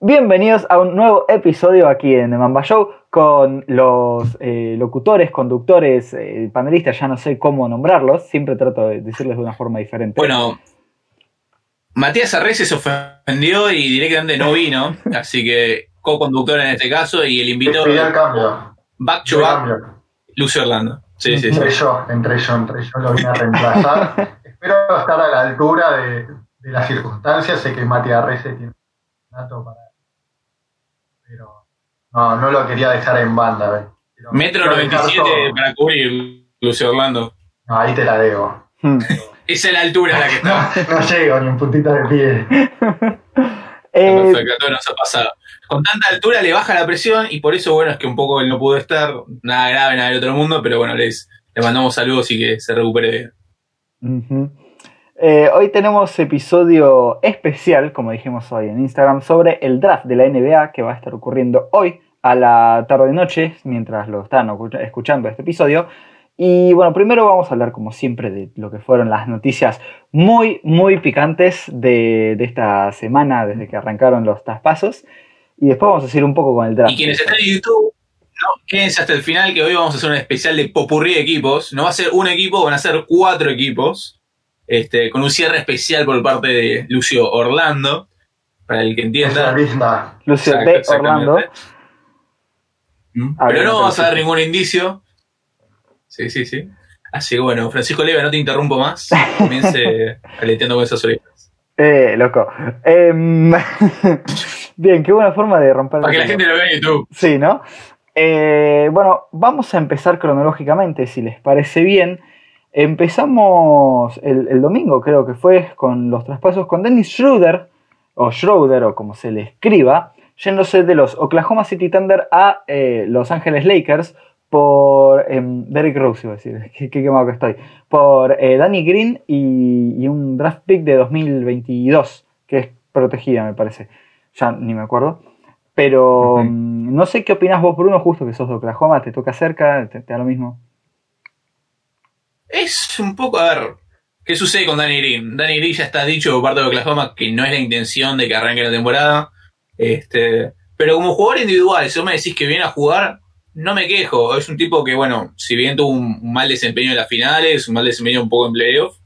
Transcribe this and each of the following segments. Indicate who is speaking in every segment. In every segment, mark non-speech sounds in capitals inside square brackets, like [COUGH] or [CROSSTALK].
Speaker 1: Bienvenidos a un nuevo episodio aquí en The Mamba Show con los eh, locutores, conductores, eh, panelistas, ya no sé cómo nombrarlos, siempre trato de decirles de una forma diferente.
Speaker 2: Bueno, Matías Arrece se ofendió y directamente no vino, así que co-conductor en este caso y el invitado
Speaker 3: Pedí el cambio.
Speaker 2: back to back,
Speaker 3: cambio.
Speaker 2: Lucio Orlando. Sí, sí, sí.
Speaker 3: Entré yo, entré yo, entré yo, lo vine a reemplazar. [LAUGHS] Espero estar a la altura de, de las circunstancias. Sé que Matías Rece tiene un dato para. Pero no, no lo quería dejar en banda. ¿ves? Quiero-
Speaker 2: Metro
Speaker 3: quiero dejar
Speaker 2: 97
Speaker 3: todo.
Speaker 2: para cubrir Lucio Orlando.
Speaker 3: No, ahí te la debo.
Speaker 1: Hmm.
Speaker 2: Esa [LAUGHS] es la altura a la que [LAUGHS] está.
Speaker 3: no llego ni en puntita de pie. [LAUGHS]
Speaker 1: Eh,
Speaker 2: todos nos ha pasado. Con tanta altura le baja la presión y por eso, bueno, es que un poco él no pudo estar. Nada grave, nada del otro mundo, pero bueno, les, le mandamos saludos y que se recupere bien.
Speaker 1: Ujú. Eh, hoy tenemos episodio especial, como dijimos hoy en Instagram, sobre el draft de la NBA que va a estar ocurriendo hoy a la tarde-noche, mientras lo están escuchando este episodio. Y bueno, primero vamos a hablar, como siempre, de lo que fueron las noticias muy, muy picantes de, de esta semana, desde que arrancaron los traspasos. Y después vamos a seguir un poco con el draft.
Speaker 2: Y quienes están en YouTube, no, quédense hasta el final que hoy vamos a hacer un especial de popurrí de equipos. No va a ser un equipo, van a ser cuatro equipos. Este, con un cierre especial por parte de Lucio Orlando. Para el que entienda.
Speaker 3: Lista.
Speaker 1: Lucio de. Orlando.
Speaker 2: Mm, Pero no vamos a dar ningún indicio. Sí, sí, sí. Así que bueno, Francisco Leva, no te interrumpo más. [LAUGHS] Comience aleteando con esas orejas.
Speaker 1: Eh, loco. Em, [LAUGHS] bien, qué buena forma de romper
Speaker 2: Para que la gente lo vea en YouTube.
Speaker 1: Sí, ¿no? Eh, bueno, vamos a empezar cronológicamente, si les parece bien. Empezamos el, el domingo, creo que fue, con los traspasos con Dennis Schroeder, o Schroeder, o como se le escriba, yéndose de los Oklahoma City Thunder a eh, Los Ángeles Lakers por em, Derrick Rose, iba a decir, [LAUGHS] qué, qué quemado que estoy, por eh, Danny Green y, y un draft pick de 2022, que es protegida, me parece. Ya ni me acuerdo. Pero mm, no sé qué opinas vos, Bruno, justo que sos de Oklahoma, te toca cerca, te, te da lo mismo.
Speaker 2: Es un poco, a ver, ¿qué sucede con Danny Green? Danny Green ya está dicho por parte de Oklahoma que no es la intención de que arranque la temporada. Este, pero como jugador individual, si vos me decís que viene a jugar, no me quejo. Es un tipo que, bueno, si bien tuvo un, mal desempeño en las finales, un mal desempeño un poco en playoff,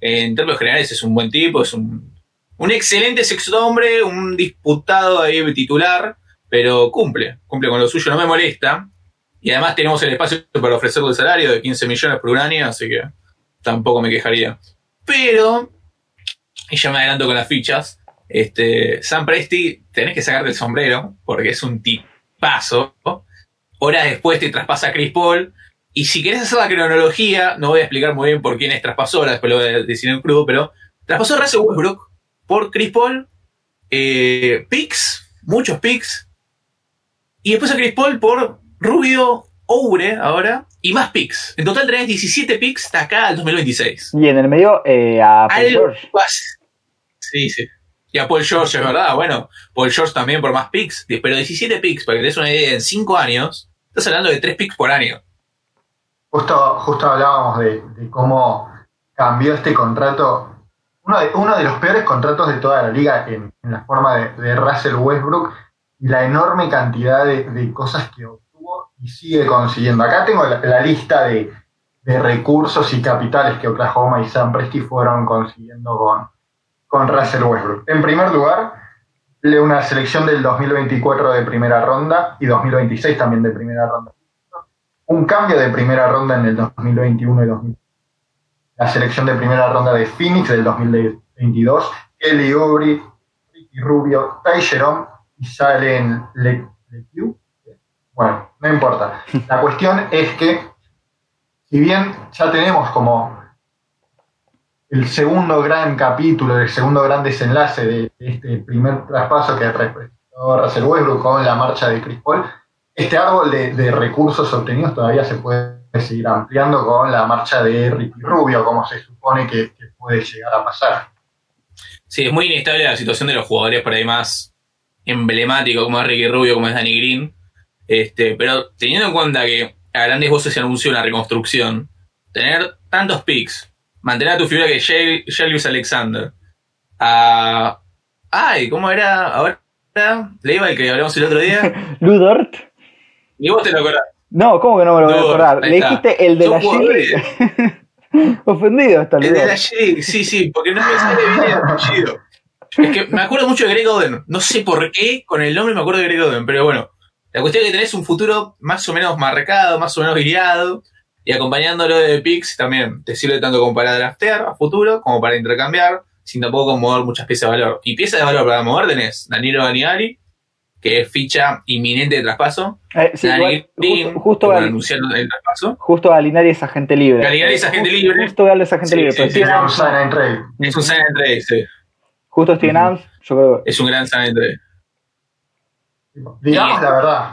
Speaker 2: en términos generales es un buen tipo, es un, un excelente sexto hombre, un disputado ahí titular, pero cumple, cumple con lo suyo, no me molesta. Y además tenemos el espacio para ofrecerle el salario de 15 millones por un año, así que tampoco me quejaría. Pero, y ya me adelanto con las fichas, este, Sam Presti, tenés que sacarte el sombrero, porque es un tipazo. Horas después te traspasa Chris Paul. Y si querés hacer la cronología, no voy a explicar muy bien por quiénes traspasó, después lo voy a decir en crudo, pero traspasó a Russell Westbrook por Chris Paul, eh, picks, muchos picks, y después a Chris Paul por Rubio Oure ahora, y más picks. En total tenés 17 picks hasta acá al 2026.
Speaker 1: Y en el medio eh, a Paul
Speaker 2: Algo
Speaker 1: George.
Speaker 2: Sí, sí. Y a Paul George, es verdad. Bueno, Paul George también por más picks. Pero 17 picks, para que te des una idea, en 5 años, estás hablando de 3 picks por año.
Speaker 3: Justo, justo hablábamos de, de cómo cambió este contrato. Uno de, uno de los peores contratos de toda la liga en, en la forma de, de Russell Westbrook y la enorme cantidad de, de cosas que sigue consiguiendo. Acá tengo la, lista de, de recursos y capitales que Oklahoma y Sam Presti fueron consiguiendo con, con Russell Westbrook. En primer lugar, le una selección del 2024 de primera ronda y 2026 también de primera ronda un cambio de primera ronda en el 2021 y 2000. La selección de primera ronda de Phoenix del 2022, Kelly Oubre, Ricky Rubio, Ty y Salen Le Lepew. Bueno, no importa. La cuestión es que, si bien ya tenemos como el segundo gran capítulo, el segundo gran desenlace de este primer traspaso que representó Russell Westbrook con la marcha de Chris Paul, este árbol de, recursos obtenidos todavía se puede seguir ampliando con la marcha de Ricky Rubio, como se supone que, que puede llegar a pasar.
Speaker 2: Sí, es muy inestable la situación de los jugadores por ahí más emblemáticos, como es Ricky Rubio, como es Danny Green. Este, pero teniendo en cuenta que a grandes voces se anunció una reconstrucción, tener tantos picks, mantener a tu figura que Jellius Alexander, a. Ay, ¿cómo era? Ahora Leiva, el que hablamos el otro día. [LAUGHS]
Speaker 1: Ludort.
Speaker 2: Y vos te lo acordás.
Speaker 1: No, ¿cómo que no me lo voy a acordar? Le dijiste el de la. G. [LAUGHS] Ofendido está
Speaker 2: El de la G, sí, sí, porque no me sale bien el apellido. Es que me acuerdo mucho de Greg Oden. No sé por qué, con el nombre me acuerdo de Greg Oden, pero bueno. La cuestión es que tenés un futuro más o menos marcado, más o menos guiado, y acompañándolo de Pix también te sirve tanto como para draftear a futuro, como para intercambiar, sin tampoco mover muchas piezas de valor. Y piezas de valor para mover tenés Danilo Daniali, que es ficha inminente de traspaso.
Speaker 1: Eh, sí,
Speaker 2: Dani
Speaker 1: igual,
Speaker 2: Green,
Speaker 1: justo, justo,
Speaker 2: el traspaso.
Speaker 1: es agente libre.
Speaker 2: Galinari es agente
Speaker 1: Justo-
Speaker 2: libre.
Speaker 1: Justo Galo es agente
Speaker 2: Sí,
Speaker 1: libre.
Speaker 2: sí,
Speaker 1: pero
Speaker 3: Era un sign and trade.
Speaker 2: Es un sign and trade, sí.
Speaker 1: Justo Steven Adams, yo creo
Speaker 2: Es un gran sign and trade.
Speaker 3: Digamos
Speaker 2: Sí.
Speaker 3: la verdad,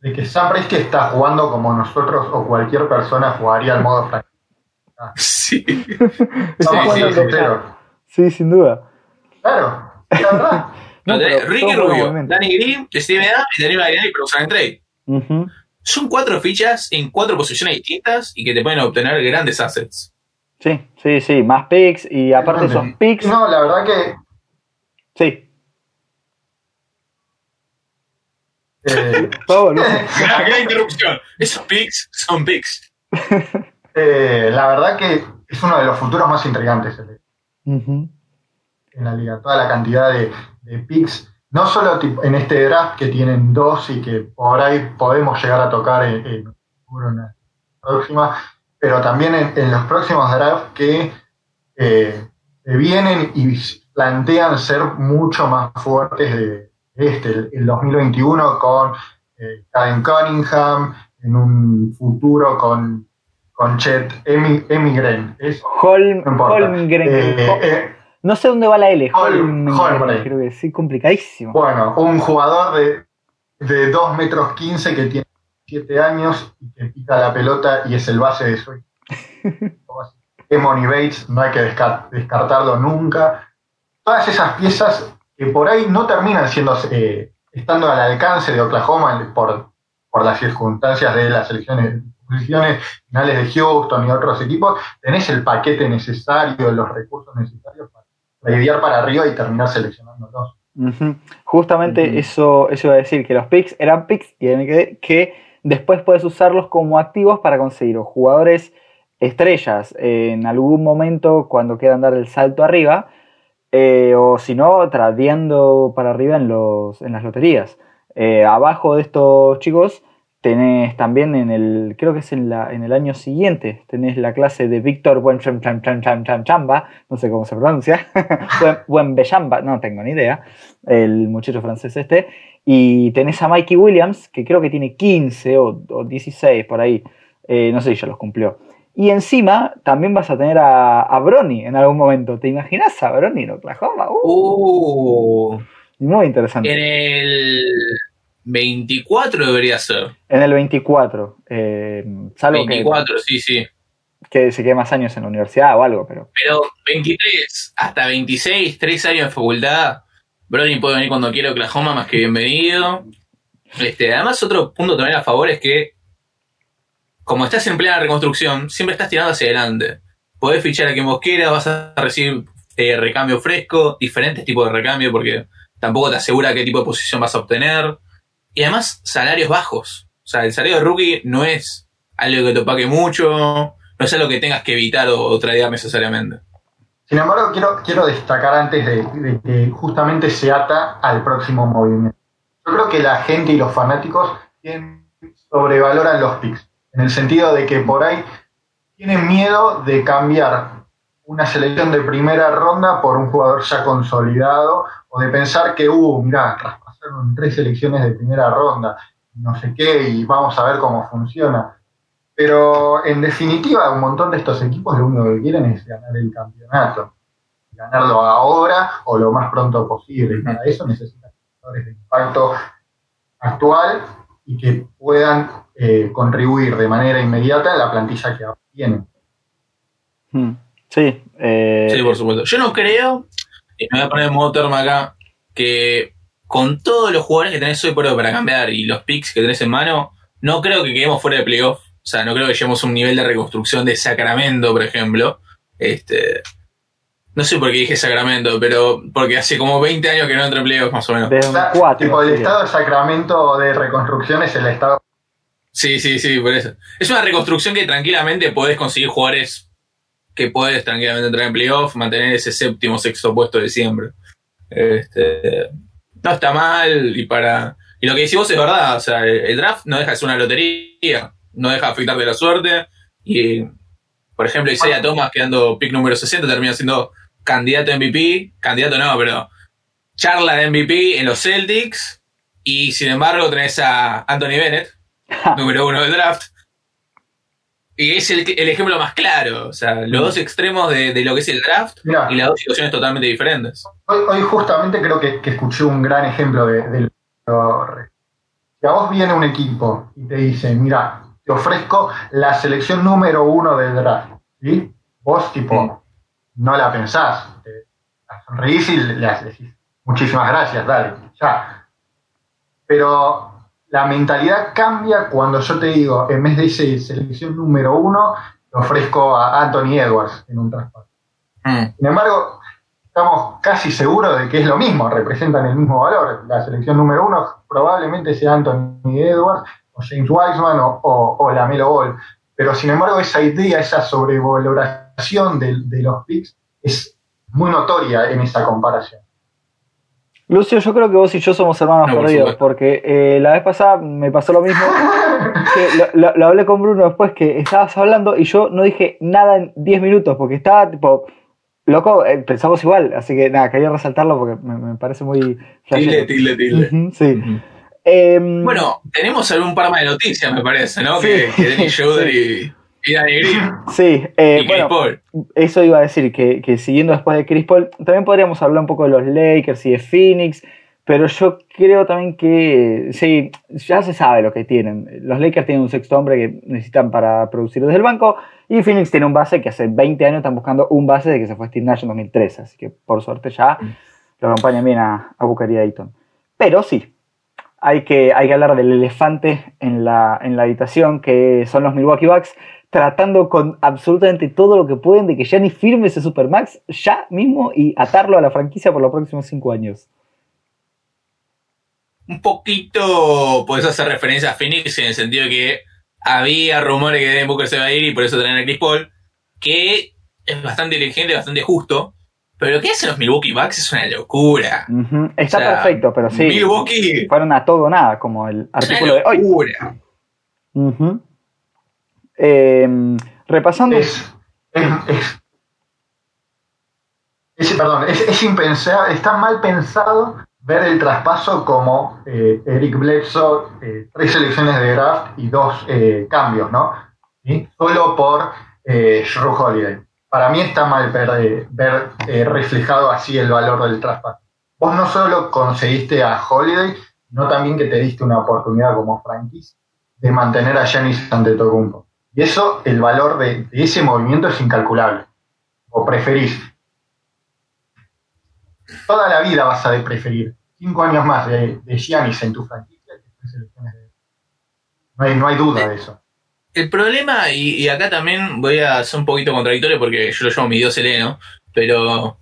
Speaker 3: de que Sam Presti está jugando como nosotros o cualquier persona jugaría al modo franquicia.
Speaker 2: Sí. [LAUGHS]
Speaker 3: Estamos
Speaker 1: Sí, sí,
Speaker 3: sinceros.
Speaker 1: Sí, sin duda.
Speaker 3: Claro, la verdad. [LAUGHS]
Speaker 1: No,
Speaker 2: No, tenés
Speaker 1: pero
Speaker 2: Ricky Rubio. Danny Green, Steven Adams y Danilo Galinari, pero trade.
Speaker 1: Ujú.
Speaker 2: Son cuatro fichas en cuatro posiciones distintas y que te pueden obtener grandes assets.
Speaker 1: Sí, sí, sí. Más picks y aparte esos picks.
Speaker 3: No, la verdad que
Speaker 1: Sí.
Speaker 3: Eh.
Speaker 2: Gran, gran interrupción. Esos picks son picks. [LAUGHS]
Speaker 3: eh, la verdad que es uno de los futuros más intrigantes el- en la liga. Toda la cantidad de, de picks, no solo tipo- en este draft que tienen dos y que por ahí podemos llegar a tocar en, en, futuro, en la próxima, pero también en, en los próximos drafts que eh, que vienen y plantean ser mucho más fuertes de este, el, el 2021 con eh, Caden Cunningham, en un futuro con, con Chet Emi- Emigren. Es,
Speaker 1: Holm,
Speaker 3: no.
Speaker 1: Holmgren.
Speaker 3: Eh, eh,
Speaker 1: no sé dónde va la L.
Speaker 3: Hol-
Speaker 1: Holmgren, creo que sí, complicadísimo.
Speaker 3: Bueno, un jugador de, de 2 metros 15 que tiene 7 años y que pica la pelota y es el base de su [LAUGHS] equipo. Emony Bates, no hay que desca- descartarlo nunca. Todas esas piezas que por ahí no terminan siendo eh, estando al alcance de Oklahoma por, por las circunstancias de las elecciones posiciones finales de Houston y otros equipos, tenés el paquete necesario, los recursos necesarios para lidiar para arriba y terminar seleccionándolos.
Speaker 1: Ujú. Justamente eso, eso iba a decir, que los picks eran picks y quedé que después puedes usarlos como activos para conseguir o jugadores estrellas en algún momento cuando quieran dar el salto arriba, eh, o si no, tradeando para arriba en, los, en las loterías. Eh, abajo de estos chicos tenés también en el, creo que es en, la, en el año siguiente, tenés la clase de Víctor Chamba, no sé cómo se pronuncia, [LAUGHS] Buenbechamba, no tengo ni idea, el muchacho francés este, y tenés a Mikey Williams, que creo que tiene 15 o, o 16 por ahí, eh, no sé si ya los cumplió. Y encima también vas a tener a, a Bronny en algún momento. ¿Te imaginas a Bronny en Oklahoma? Uh,
Speaker 2: Uh,
Speaker 1: muy interesante.
Speaker 2: en el 24 debería ser.
Speaker 1: En el 24. eh, salvo que-
Speaker 2: 24, sí, sí.
Speaker 1: que, se quede más años en la universidad o algo, pero.
Speaker 2: Pero 23 hasta 26, 3 años de facultad. Brony puede venir cuando quiera a Oklahoma, más que bienvenido. Este, además, otro punto también a favor es que, como estás en plena reconstrucción, siempre estás tirando hacia adelante. Podés fichar a quien vos quieras, vas a recibir eh, recambio fresco, diferentes tipos de recambio, porque tampoco te asegura qué tipo de posición vas a obtener. Y además, salarios bajos. O sea, el salario de rookie no es algo que te opaque mucho, no es algo que tengas que evitar o, o tradear necesariamente.
Speaker 3: Sin embargo, quiero, quiero destacar antes de, que justamente se ata al próximo movimiento. Yo creo que la gente y los fanáticos sobrevaloran los picks, en el sentido de que por ahí tienen miedo de cambiar una selección de primera ronda por un jugador ya consolidado, o de pensar que, uh, mirá, traspasaron tres selecciones de primera ronda, no sé qué, y vamos a ver cómo funciona. Pero en definitiva, un montón de estos equipos lo único que quieren es ganar el campeonato. Ganarlo ahora o lo más pronto posible. Y para eso necesitan jugadores de impacto actual y que puedan eh, contribuir de manera inmediata a la plantilla que ahora tienen.
Speaker 1: hmm, Sí. eh,
Speaker 2: Sí, por supuesto. Yo no creo, y me voy a poner en modo termo acá, que con todos los jugadores que tenés hoy por hoy para cambiar y los picks que tenés en mano, no creo que quedemos fuera de playoff. O sea, no creo que lleguemos a un nivel de reconstrucción de Sacramento, por ejemplo. Este, No sé por qué dije Sacramento, pero porque hace como 20 años que no entro en playoffs más o menos.
Speaker 1: Desde
Speaker 3: O sea,
Speaker 1: 2004.
Speaker 3: tipo, el estado de Sacramento de reconstrucción es el estado.
Speaker 2: Sí, sí, sí, por eso. Es una reconstrucción que tranquilamente podés conseguir jugadores que podés tranquilamente entrar en playoff, mantener ese séptimo, sexto puesto de siempre. Este, no está mal y para... Y lo que decís vos es verdad, o sea, el, el draft no deja de ser una lotería, no deja de afectarte la suerte y, por ejemplo, Isaiah Thomas quedando pick número 60 termina siendo candidato a MVP, candidato no, pero charla de MVP en los Celtics y sin embargo tenés a Anthony Bennett, número uno del draft. Y es el, el ejemplo más claro, o sea, los dos extremos de, de lo que es el draft y las dos situaciones totalmente diferentes.
Speaker 3: hoy, hoy justamente creo que, que escuché un gran ejemplo de, de lo Si a vos viene un equipo y te dice, mira, te ofrezco la selección número uno del draft, ¿sí? Vos, tipo, no la pensás, te la sonreís y le decís, muchísimas gracias, dale, ya. Pero la mentalidad cambia cuando yo te digo, en vez de esa selección número uno, te ofrezco a Anthony Edwards en un traspaso.
Speaker 2: Mm.
Speaker 3: Sin embargo, estamos casi seguros de que es lo mismo, representan el mismo valor. La selección número uno probablemente sea Anthony Edwards o James Wiseman o, o, o Lamelo Ball. Pero sin embargo, esa idea, esa sobrevaloración de, de los picks es muy notoria en esa comparación.
Speaker 1: Lucio, yo creo que vos y yo somos hermanos
Speaker 2: No,
Speaker 1: perdidos, porque eh, la vez pasada me pasó lo mismo. [LAUGHS] que lo, lo- lo hablé con Bruno después que estabas hablando y yo no dije nada en 10 minutos, porque estaba tipo, loco, eh, pensamos igual, así que nada, quería resaltarlo porque me, me parece muy...
Speaker 2: Tilde, tilde, tilde.
Speaker 1: Sí. Em,
Speaker 2: Bueno, tenemos algún par más de noticias, me parece, ¿no?
Speaker 1: Sí.
Speaker 2: Que, que Dennis Schroeder [LAUGHS] y, Green [LAUGHS]
Speaker 1: sí, eh,
Speaker 2: y Chris
Speaker 1: bueno,
Speaker 2: Paul.
Speaker 1: Eso iba a decir, que, que siguiendo después de Chris Paul, también podríamos hablar un poco de los Lakers y de Phoenix, pero yo creo también que, sí, ya se sabe lo que tienen. Los Lakers tienen un sexto hombre que necesitan para producir desde el banco, y Phoenix tiene un base que hace 20 años están buscando un base de que se fue Steve Nash en 2013, así que por suerte ya lo acompañan bien a, a Booker y a Ayton. Pero sí, hay que, hay que hablar del elefante en la, en la habitación, que son los Milwaukee Bucks, tratando con absolutamente todo lo que pueden de que Gianni firme ese Supermax ya mismo y atarlo a la franquicia por los próximos cinco años.
Speaker 2: Un poquito podés hacer referencia a Phoenix en el sentido de que había rumores que Devin Booker se iba a ir y por eso traen a Chris Paul, que es bastante inteligente, bastante justo. Pero lo que hacen los Milwaukee Bucks es una locura.
Speaker 1: Está
Speaker 2: O sea,
Speaker 1: perfecto, pero sí.
Speaker 2: Milwaukee
Speaker 1: Fueron a todo o nada, como el artículo de hoy.
Speaker 2: locura.
Speaker 1: Ujú. Em, repasando.
Speaker 3: Es, es, es- impensable, está mal pensado ver el traspaso como eh, Eric Bledsoe, eh, tres selecciones de draft y dos eh, cambios, ¿no? Solo por eh, Holiday. Para mí está mal ver, reflejado así el valor del traspaso. Vos no solo conseguiste a Holiday, sino también que te diste una oportunidad como franquicia de mantener a Giannis Antetokounmpo. Y eso, el valor de, ese movimiento es incalculable. O preferís. Toda la vida vas a de preferir cinco años más de, de Giannis en tu franquicia No hay, no hay duda de eso.
Speaker 2: El problema, y, y acá también voy a ser un poquito contradictorio porque yo lo llamo mi dios heleno, pero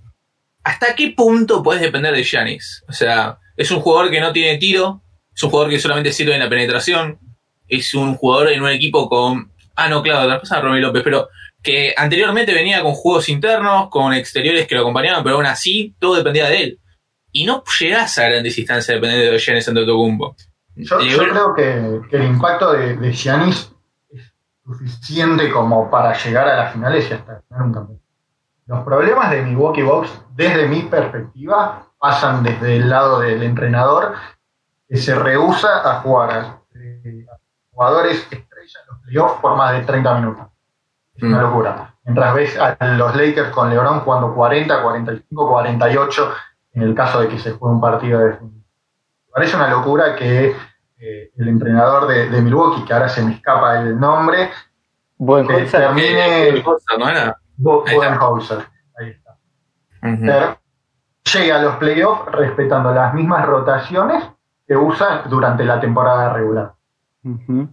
Speaker 2: ¿hasta qué punto puedes depender de Giannis? O sea, es un jugador que no tiene tiro, es un jugador que solamente sirve en la penetración, es un jugador en un equipo con... Ah, no, claro, traspasa a Romeo López, pero que anteriormente venía con juegos internos, con exteriores que lo acompañaban, pero aún así todo dependía de él. Y no llegás a grandes instancias dependiendo de Giannis Antetokounmpo.
Speaker 3: Yo, yo creo que, que el impacto de, de Giannis es suficiente como para llegar a las finales y hasta ganar un campeón. Los problemas de Milwaukee Bucks, desde mi perspectiva, pasan desde el lado del entrenador que se rehúsa a jugar a, eh, a jugadores en los playoffs por más de 30 minutos. Es una
Speaker 2: Mm.
Speaker 3: locura. Mientras ves a los Lakers con LeBron jugando 40, 45, 48 en el caso de que se juegue un partido de Parece una locura que eh, el entrenador de, de Milwaukee, que ahora se me escapa el nombre,
Speaker 1: Buen
Speaker 3: que
Speaker 1: concepto.
Speaker 3: termine
Speaker 2: ¿no era?
Speaker 3: Bo-
Speaker 2: Ahí está.
Speaker 3: Pero llega a los playoffs respetando las mismas rotaciones que usa durante la temporada regular.
Speaker 1: Ujú.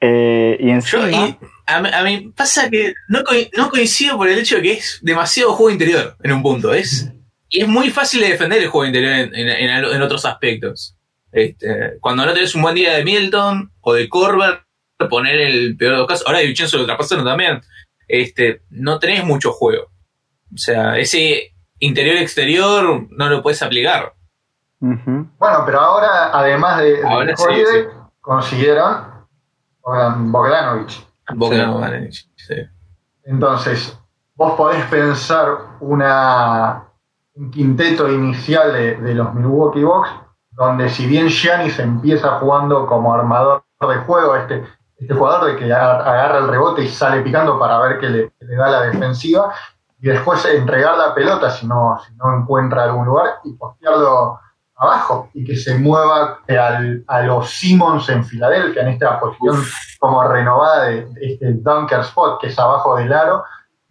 Speaker 1: Eh, y
Speaker 2: Yo,
Speaker 1: encima.
Speaker 2: y a, mí- a mí pasa que no, co- no coincido por el hecho de que es demasiado juego interior en un punto. Es, y es muy fácil de defender el juego interior en, en- en- en otros aspectos. Este, cuando no tenés un buen día de Milton o de Corber, poner el peor de los casos. Ahora de Vincenzo lo traspasaron también. Este, no tenés mucho juego. O sea, ese interior-exterior no lo puedes aplicar.
Speaker 3: Bueno, pero ahora, además de, de
Speaker 2: Ahora sí,
Speaker 3: Holiday,
Speaker 2: sí.
Speaker 3: consiguieron Bogdan- Bogdanovich.
Speaker 2: Bogdan
Speaker 1: Sí.
Speaker 3: Entonces, vos podés pensar una, un quinteto inicial de, de los Milwaukee Bucks, donde si bien Giannis empieza jugando como armador de juego, este, este jugador de que agarra el rebote y sale picando para ver que le, le da la defensiva, y después entregar la pelota si no, si no encuentra algún lugar y postearlo abajo y que se mueva al- a los Simmons en Filadelfia en esta posición como renovada de, de este dunker spot que es abajo del aro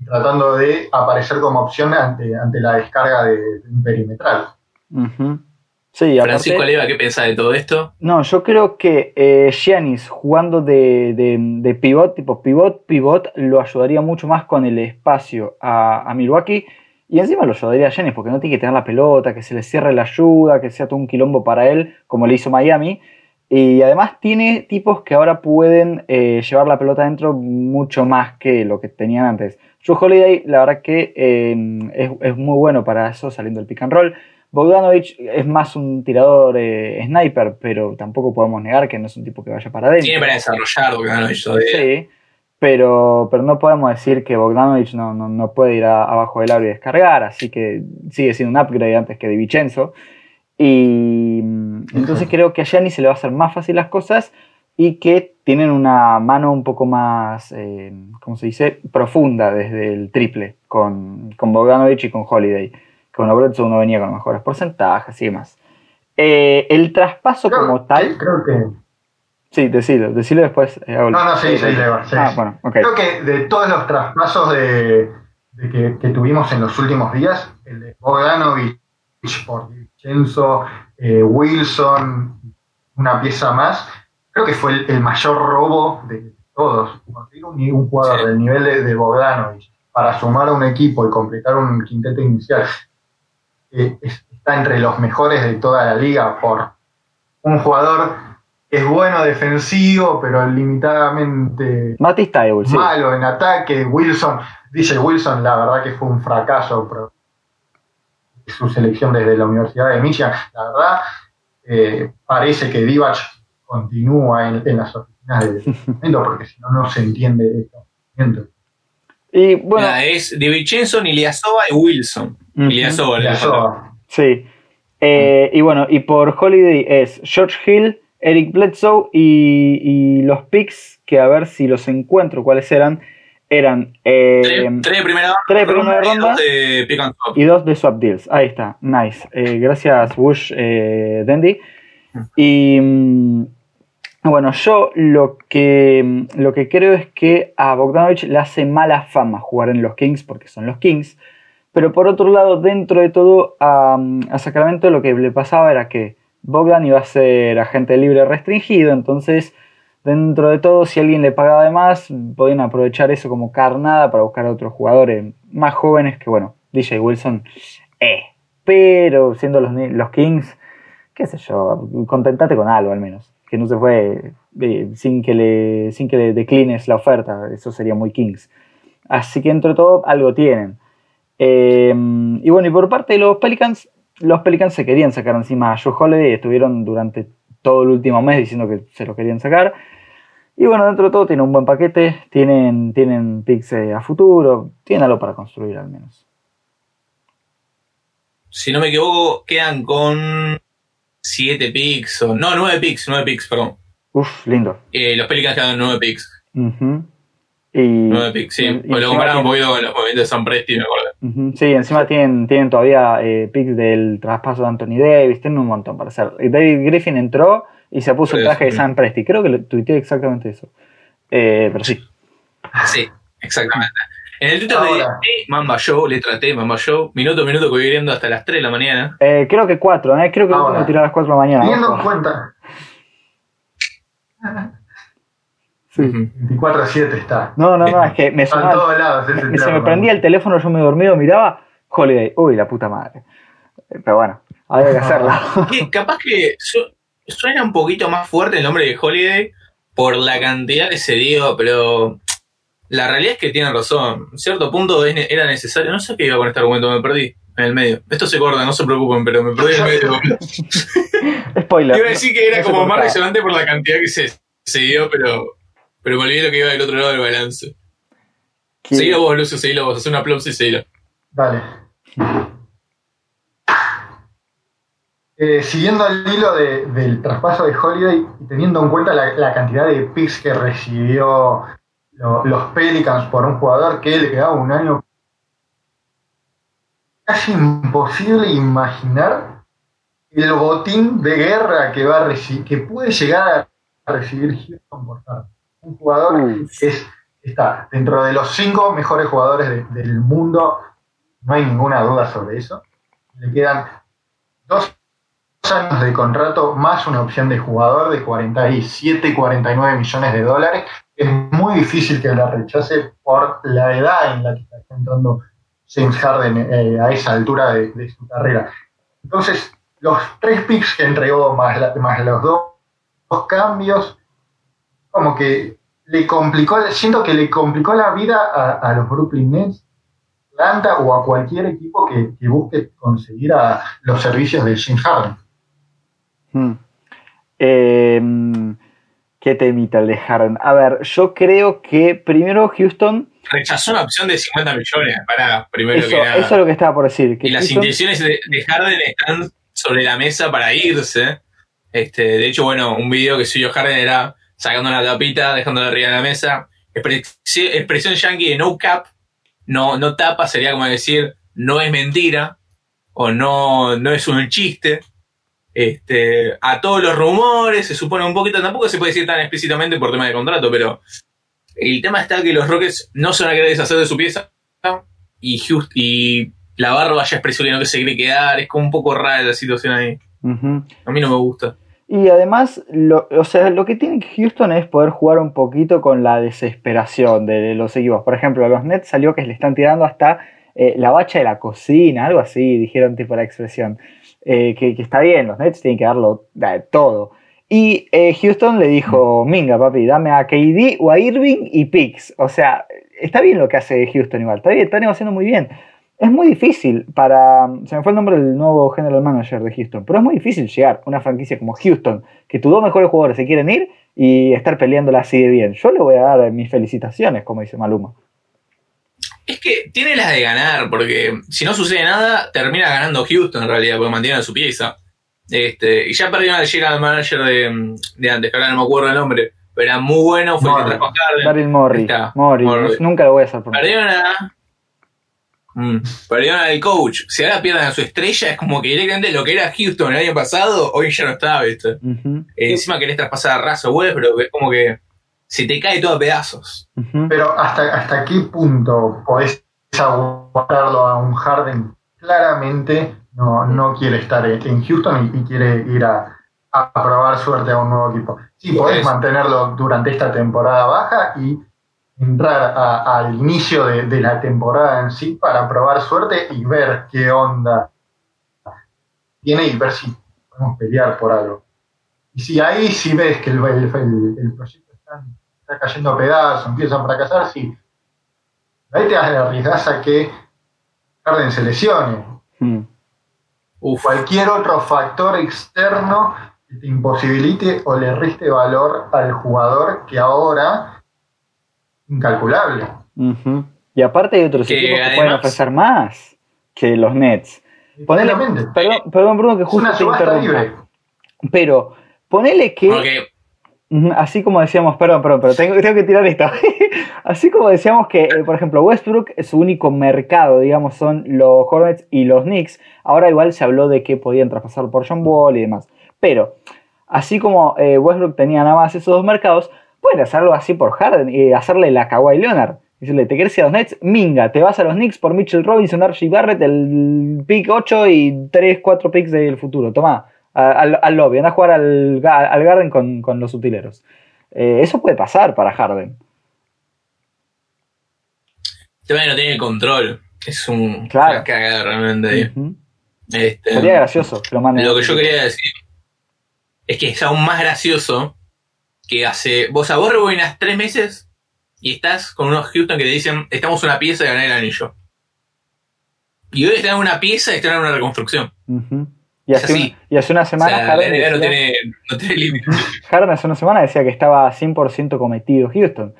Speaker 3: tratando de aparecer como opción ante, ante la descarga de, de un perimetral.
Speaker 1: Ujú. Sí, aparte-
Speaker 2: Francisco Leva, ¿qué pensás de todo esto?
Speaker 1: No, yo creo que eh, Giannis jugando de, de, de pivot, tipo pivot, pivot, lo ayudaría mucho más con el espacio a, a Milwaukee. Y encima lo ayudaría a Giannis porque no tiene que tener la pelota, que se le cierre la ayuda, que sea todo un quilombo para él, como le hizo Miami. Y además tiene tipos que ahora pueden eh, llevar la pelota adentro mucho más que lo que tenían antes. Joe Holiday, la verdad que eh, es, es muy bueno para eso, saliendo del pick and roll. Bogdanovich es más un tirador eh, sniper, pero tampoco podemos negar que no es un tipo que vaya para adentro.
Speaker 2: Tiene para desarrollar Bogdanovich todavía.
Speaker 1: Sí, pero, pero no podemos decir que Bogdanovich no, no, no puede ir a- abajo del aro y descargar, así que sigue siendo un upgrade antes que de Vincenzo. Y mm, entonces creo que a Gianni se le va a hacer más fácil las cosas y que tienen una mano un poco más, eh, ¿cómo se dice?, profunda desde el triple con, con Bogdanovich y con Holiday. Con Bledsoe uno venía con mejores porcentajes y demás. Eh, el traspaso
Speaker 3: Creo-
Speaker 1: como tal...
Speaker 3: Creo que.
Speaker 1: Sí, decilo, decilo después. eh,
Speaker 3: No, no, sí, sí, Leo, sí,
Speaker 1: Ah,
Speaker 3: sí.
Speaker 1: bueno, ok.
Speaker 3: Creo que de todos los traspasos de, de que, que tuvimos en los últimos días, el de Bogdanovich por Vincenzo, eh, Wilson, una pieza más, creo que fue el, el mayor robo de todos. Conseguir un, un jugador
Speaker 2: Sí.
Speaker 3: del nivel de, de Bogdanovich para sumar a un equipo y completar un quinteto inicial eh, es- está entre los mejores de toda la liga por un jugador es bueno defensivo, pero limitadamente
Speaker 1: sí.
Speaker 3: malo en ataque. Wilson, dice Wilson, la verdad que fue un fracaso pero su selección desde la Universidad de Michigan. La verdad, eh, parece que Divac continúa en, en las oficinas del departamento porque si no, no se entiende esto.
Speaker 1: Y bueno,
Speaker 2: Mira, es de Vincenzo, Iliasova y Wilson. Iliasova,
Speaker 3: Ya
Speaker 2: falta.
Speaker 3: eso,
Speaker 1: sí. Eh, y bueno, y por Holiday es George Hill, Eric Bledsoe y, y los picks, que a ver si los encuentro, cuáles eran, eran eh,
Speaker 2: Tres, tres de primera
Speaker 1: tres de primera
Speaker 2: y
Speaker 1: ronda.
Speaker 2: dos de
Speaker 1: y dos de swap deals. Ahí está, nice. Eh, gracias, Bush eh, Dandy. Y mm, bueno, yo lo que, lo que creo es que a Bogdanovich le hace mala fama jugar en los Kings porque son los Kings. Pero por otro lado, dentro de todo, a, a Sacramento lo que le pasaba era que Bogdan iba a ser agente libre restringido, entonces dentro de todo, si alguien le pagaba de más, podían aprovechar eso como carnada para buscar a otros jugadores más jóvenes que, bueno, DJ Wilson, eh. Pero siendo los, los Kings, qué sé yo, contentate con algo al menos. Que no se fue eh, sin, que le, sin que le declines la oferta, eso sería muy Kings. Así que entre todo, algo tienen. Eh, y bueno, y por parte de los Pelicans, los Pelicans se querían sacar encima a Joe Holiday, estuvieron durante todo el último mes diciendo que se lo querían sacar. Y bueno, dentro de todo tiene un buen paquete, tienen, tienen picks eh, a futuro, tienen algo para construir al menos.
Speaker 2: Si no me equivoco, quedan con siete picks, o no, nueve picks, nueve picks, perdón.
Speaker 1: Uf, lindo.
Speaker 2: Eh, los Pelicans quedan nueve picks.
Speaker 1: Ujú. Y,
Speaker 2: Nueve picks, sí.
Speaker 1: y- y
Speaker 2: lo compararon un poquito con los movimientos de San Presti, me acuerdo.
Speaker 1: Sí, encima tienen, tienen todavía eh, picks del traspaso de Anthony Davis, tienen un montón para hacer. David Griffin entró y se puso el traje de. Sam Presti. Creo que tuiteé exactamente eso. Eh, pero sí.
Speaker 2: Sí, exactamente. En el Twitter
Speaker 3: Ahora.
Speaker 2: de T, Mamba Show, letra T, Mamba Show, minuto a minuto que voy viendo hasta las 3 de la mañana.
Speaker 1: Eh, creo que cuatro, ¿eh? creo que lo tiró a las 4 de la mañana.
Speaker 3: Teniendo en cuenta, [LAUGHS]
Speaker 1: Sí.
Speaker 2: Ujú.
Speaker 3: 24-7 está.
Speaker 1: No, no, no, es que me sonaba-
Speaker 3: todos lados. ese
Speaker 1: me- se me prendía el teléfono, yo me dormido, miraba, Holiday, uy, la puta madre. Pero bueno, había que hacerlo.
Speaker 2: Que capaz que su- suena un poquito más fuerte el nombre de Holiday por la cantidad que se dio, pero la realidad es que tienen razón. En cierto punto era necesario. No sé qué iba con este argumento, me perdí en el medio. Esto se corta, no se preocupen, pero me perdí en el medio. [LAUGHS]
Speaker 1: Spoiler.
Speaker 2: Iba a decir que era
Speaker 1: No
Speaker 2: como más resonante por la cantidad que se, se dio, pero, pero me olvidé lo que iba del otro lado del balance.
Speaker 1: Que-
Speaker 2: Seguilo vos, Lucio, seguilo vos. Haz un aplauso y seguilo.
Speaker 3: Dale. Eh, siguiendo el hilo de- del traspaso de Holiday y teniendo en cuenta la, la cantidad de picks que recibió lo- los Pelicans por un jugador que le quedaba un año, casi imposible imaginar el botín de guerra que va a que puede llegar a recibir Houston por. Un jugador que es, está dentro de los cinco mejores jugadores de- del mundo, no hay ninguna duda sobre eso. Le quedan dos años de contrato más una opción de jugador de 47, 49 millones de dólares. Es muy difícil que la rechace por la edad en la que está entrando James Harden eh, a esa altura de, de su carrera. Entonces, los tres picks que entregó más, la- más los dos, dos cambios, como que le complicó, siento que le complicó la vida a, a los Brooklyn Nets, Atlanta o a cualquier equipo que, que busque conseguir a los servicios de James Harden.
Speaker 1: Hmm. Eh, ¿Qué temita el de Harden? A ver, yo creo que primero Houston.
Speaker 2: Rechazó una opción de 50 millones para primero
Speaker 1: Eso,
Speaker 2: que nada.
Speaker 1: eso es lo que estaba por decir. Que
Speaker 2: y las intenciones de, de Harden están sobre la mesa para irse. Este, de hecho, bueno, un video que subió Harden era sacando una tapita, dejándola arriba de la mesa. Expresi- Expresión yankee de no cap, no, no tapa, sería como decir no es mentira o no, no es un chiste. Este, a todos los rumores, se supone un poquito, tampoco se puede decir tan explícitamente por tema de contrato, pero el tema está que los Rockets no se van a querer deshacer de su pieza y, Just, y la barba ya expresó que no se quiere quedar, es como un poco rara la situación ahí. A mí no me gusta.
Speaker 1: Y además, lo, o sea, lo que tiene Houston es poder jugar un poquito con la desesperación de, los equipos. Por ejemplo, a los Nets salió que le están tirando hasta eh, la bacha de la cocina, algo así, dijeron tipo la expresión. Eh, que, que está bien, los Nets tienen que darlo eh, todo. Y eh, Houston le dijo, minga papi, dame a KD o a Irving y picks. O sea, está bien lo que hace Houston igual, está bien, está negociando muy bien. Es muy difícil para. Se me fue el nombre del nuevo general manager de Houston, pero es muy difícil llegar a una franquicia como Houston, que tus dos mejores jugadores se quieren ir y estar peleándola así de bien. Yo le voy a dar mis felicitaciones, como dice Maluma.
Speaker 2: Es que tiene las de ganar, porque si no sucede nada, termina ganando Houston en realidad, porque mantiene su pieza. Este, y ya perdieron al general manager de, de antes, que ahora no me acuerdo el nombre, pero era muy bueno, fue el que
Speaker 3: Morris.
Speaker 2: trajo a Harden.
Speaker 1: Morey. Nunca lo voy a hacer por
Speaker 2: Perdieron a. Mm, perdieron al coach. Si ahora pierden a su estrella, es como que directamente lo que era Houston el año pasado, hoy ya no está, ¿viste?
Speaker 1: Ujú,
Speaker 2: Eh, encima querés traspasar a Westbrook, es como que se te cae todo a pedazos.
Speaker 3: Pero ¿hasta, hasta qué punto podés aguantarlo a un Harden? Claramente no, no quiere estar en Houston y, y quiere ir a, a probar suerte a un nuevo equipo. Sí, podés mantenerlo durante esta temporada baja y entrar a- al inicio de, de la temporada en sí para probar suerte y ver qué onda tiene y ver si podemos pelear por algo. Y si ahí si ves que el, el- el- el proyecto está, está cayendo a pedazos, empieza a fracasar, sí. Ahí te arriesgas a que Harden se lesione.
Speaker 1: Mm.
Speaker 2: Uf,
Speaker 3: Cualquier otro factor externo que te imposibilite o le reste valor al jugador que ahora incalculable.
Speaker 1: Y aparte hay otros
Speaker 2: Que
Speaker 1: equipos que pueden ofrecer más que los Nets. Ponele, perdón, perdón, Bruno, que justo te. Pero ponele que. Así como decíamos, perdón, perdón, pero tengo, tengo que tirar esto. [LAUGHS] Así como decíamos que, eh, por ejemplo, Westbrook, su único mercado, digamos, son los Hornets y los Knicks. Ahora igual se habló de que podían traspasar por John Wall y demás. Pero, así como eh, Westbrook tenía nada más esos dos mercados, pueden hacer algo así por Harden y hacerle la Kawhi Leonard. Decirle, te quieres ir a los Nets, minga, te vas a los Knicks por Mitchell Robinson, RJ Barrett, el pick 8 y 3, 4 picks del futuro. Toma, a- al, al lobby, anda a jugar al, al Garden con, con los utileros. Eh, eso puede pasar para Harden.
Speaker 2: Este no tiene control. Es un
Speaker 1: Claro.
Speaker 2: cagada realmente. Este,
Speaker 1: Sería gracioso que lo manden.
Speaker 2: Lo que yo quería decir es que es aún más gracioso que hace. Vos a vos rebobinas tres meses y estás con unos Houston que te dicen: Estamos una pieza de ganar el anillo. Y hoy están en una pieza y están en una reconstrucción.
Speaker 1: Y hace,
Speaker 2: así.
Speaker 1: una, y hace una
Speaker 2: O
Speaker 1: semana
Speaker 2: sea,
Speaker 1: Harden,
Speaker 2: no tiene, no tiene límite. [LAUGHS]
Speaker 1: Harden hace una semana decía que estaba 100% cometido Houston.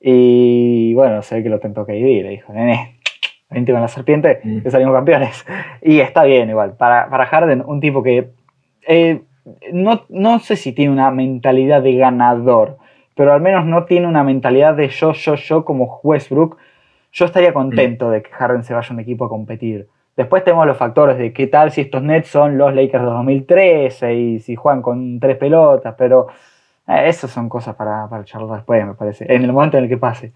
Speaker 1: Y bueno, se ve que lo tentó KD le dijo, nene, vente con la serpiente,
Speaker 2: Mm.
Speaker 1: que salimos campeones. [LAUGHS] Y está bien igual. Para, para Harden, un tipo que eh, no, no sé si tiene una mentalidad de ganador, pero al menos no tiene una mentalidad de yo, yo, yo como Westbrook. Yo estaría contento de que Harden se vaya a un equipo a competir. Después tenemos los factores de qué tal si estos Nets son los Lakers de 2013 y si juegan con tres pelotas, pero eh, esas son cosas para, para charlar después, me parece, en el momento en el que pase.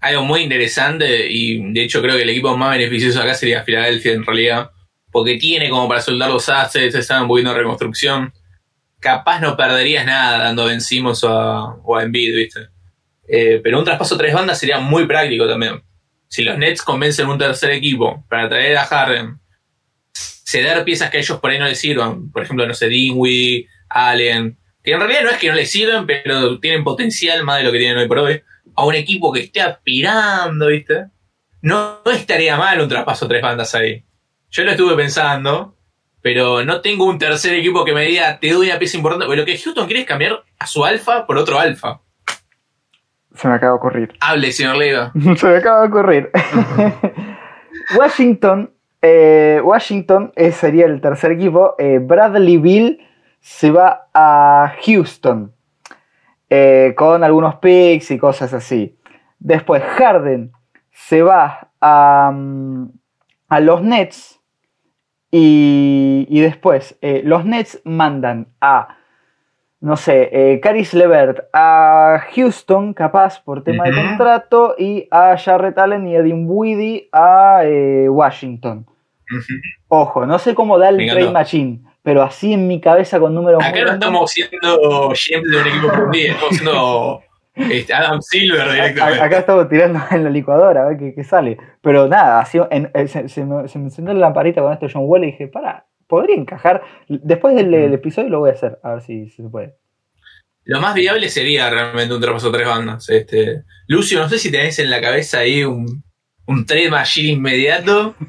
Speaker 2: Algo muy interesante y de hecho creo que el equipo más beneficioso acá sería Filadelfia en realidad, porque tiene como para soltar los assets, están un poquito en reconstrucción. Capaz no perderías nada dando a o a, o a ¿viste? Eh, pero un traspaso a tres bandas sería muy práctico también. Si los Nets convencen un tercer equipo para traer a Harden, ceder piezas que a ellos por ahí no les sirvan, por ejemplo, no sé, Dinwiddie, Allen, que en realidad no es que no les sirven, pero tienen potencial más de lo que tienen hoy por hoy, a un equipo que esté aspirando, ¿viste? No, no estaría mal un traspaso a tres bandas ahí. Yo lo estuve pensando, pero no tengo un tercer equipo que me diga, te doy una pieza importante, porque lo que Houston quiere es cambiar a su alfa por otro alfa.
Speaker 1: Se me acaba de ocurrir.
Speaker 2: Hable, señor Leiva. [LAUGHS]
Speaker 1: Se me acaba de ocurrir. [LAUGHS] Washington, eh, Washington eh, sería el tercer equipo. Eh, Bradley Bill se va a Houston eh, con algunos picks y cosas así. Después Harden se va a, mm, a los Nets y, y después eh, los Nets mandan a no sé, eh, Caris Levert a Houston, capaz por tema de contrato, y a Jarrett Allen y a Dinwiddie a eh, Washington. Ojo, no sé cómo da el trade machine, pero así en mi cabeza con números
Speaker 2: Acá no estamos siendo GM de un equipo fundido, estamos siendo Adam Silver directamente.
Speaker 1: acá estamos tirando [LAUGHS] en la licuadora a ver qué, qué sale. Pero nada, así, en- eh, se, se me, se me encendió la lamparita con esto John Wall y dije, para, podría encajar. Después del, del episodio lo voy a hacer, a ver si, si se puede.
Speaker 2: Lo más viable sería realmente un traspaso a tres bandas. Este, Lucio, no sé si tenés en la cabeza ahí un, un trade machine inmediato. [LAUGHS]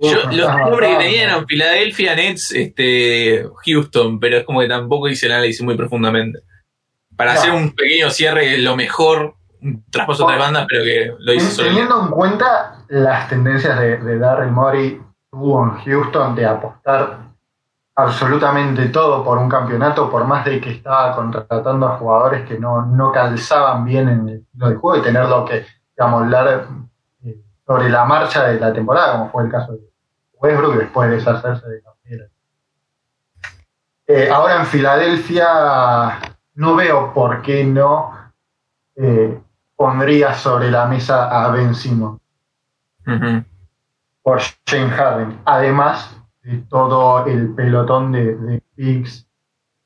Speaker 2: Yo, los nombres que tenían eran Philadelphia, Nets, este, Houston, pero es como que tampoco hice el análisis muy profundamente. Para
Speaker 3: No.
Speaker 2: hacer un pequeño cierre, lo mejor, un traspaso a tres bandas, pero que lo hice solo.
Speaker 3: Teniendo en cuenta las tendencias de, de Darryl Morey tuvo en Houston de apostar absolutamente todo por un campeonato, por más de que estaba contratando a jugadores que no, no calzaban bien en el estilo de juego y tenerlo que amoldar eh, sobre la marcha de la temporada, como fue el caso de Westbrook después de deshacerse de Campera. Eh, ahora en Filadelfia no veo por qué no eh, pondría sobre la mesa a Ben Simmons
Speaker 2: Ujú.
Speaker 3: por Shane Harden, además de todo el pelotón de, de picks,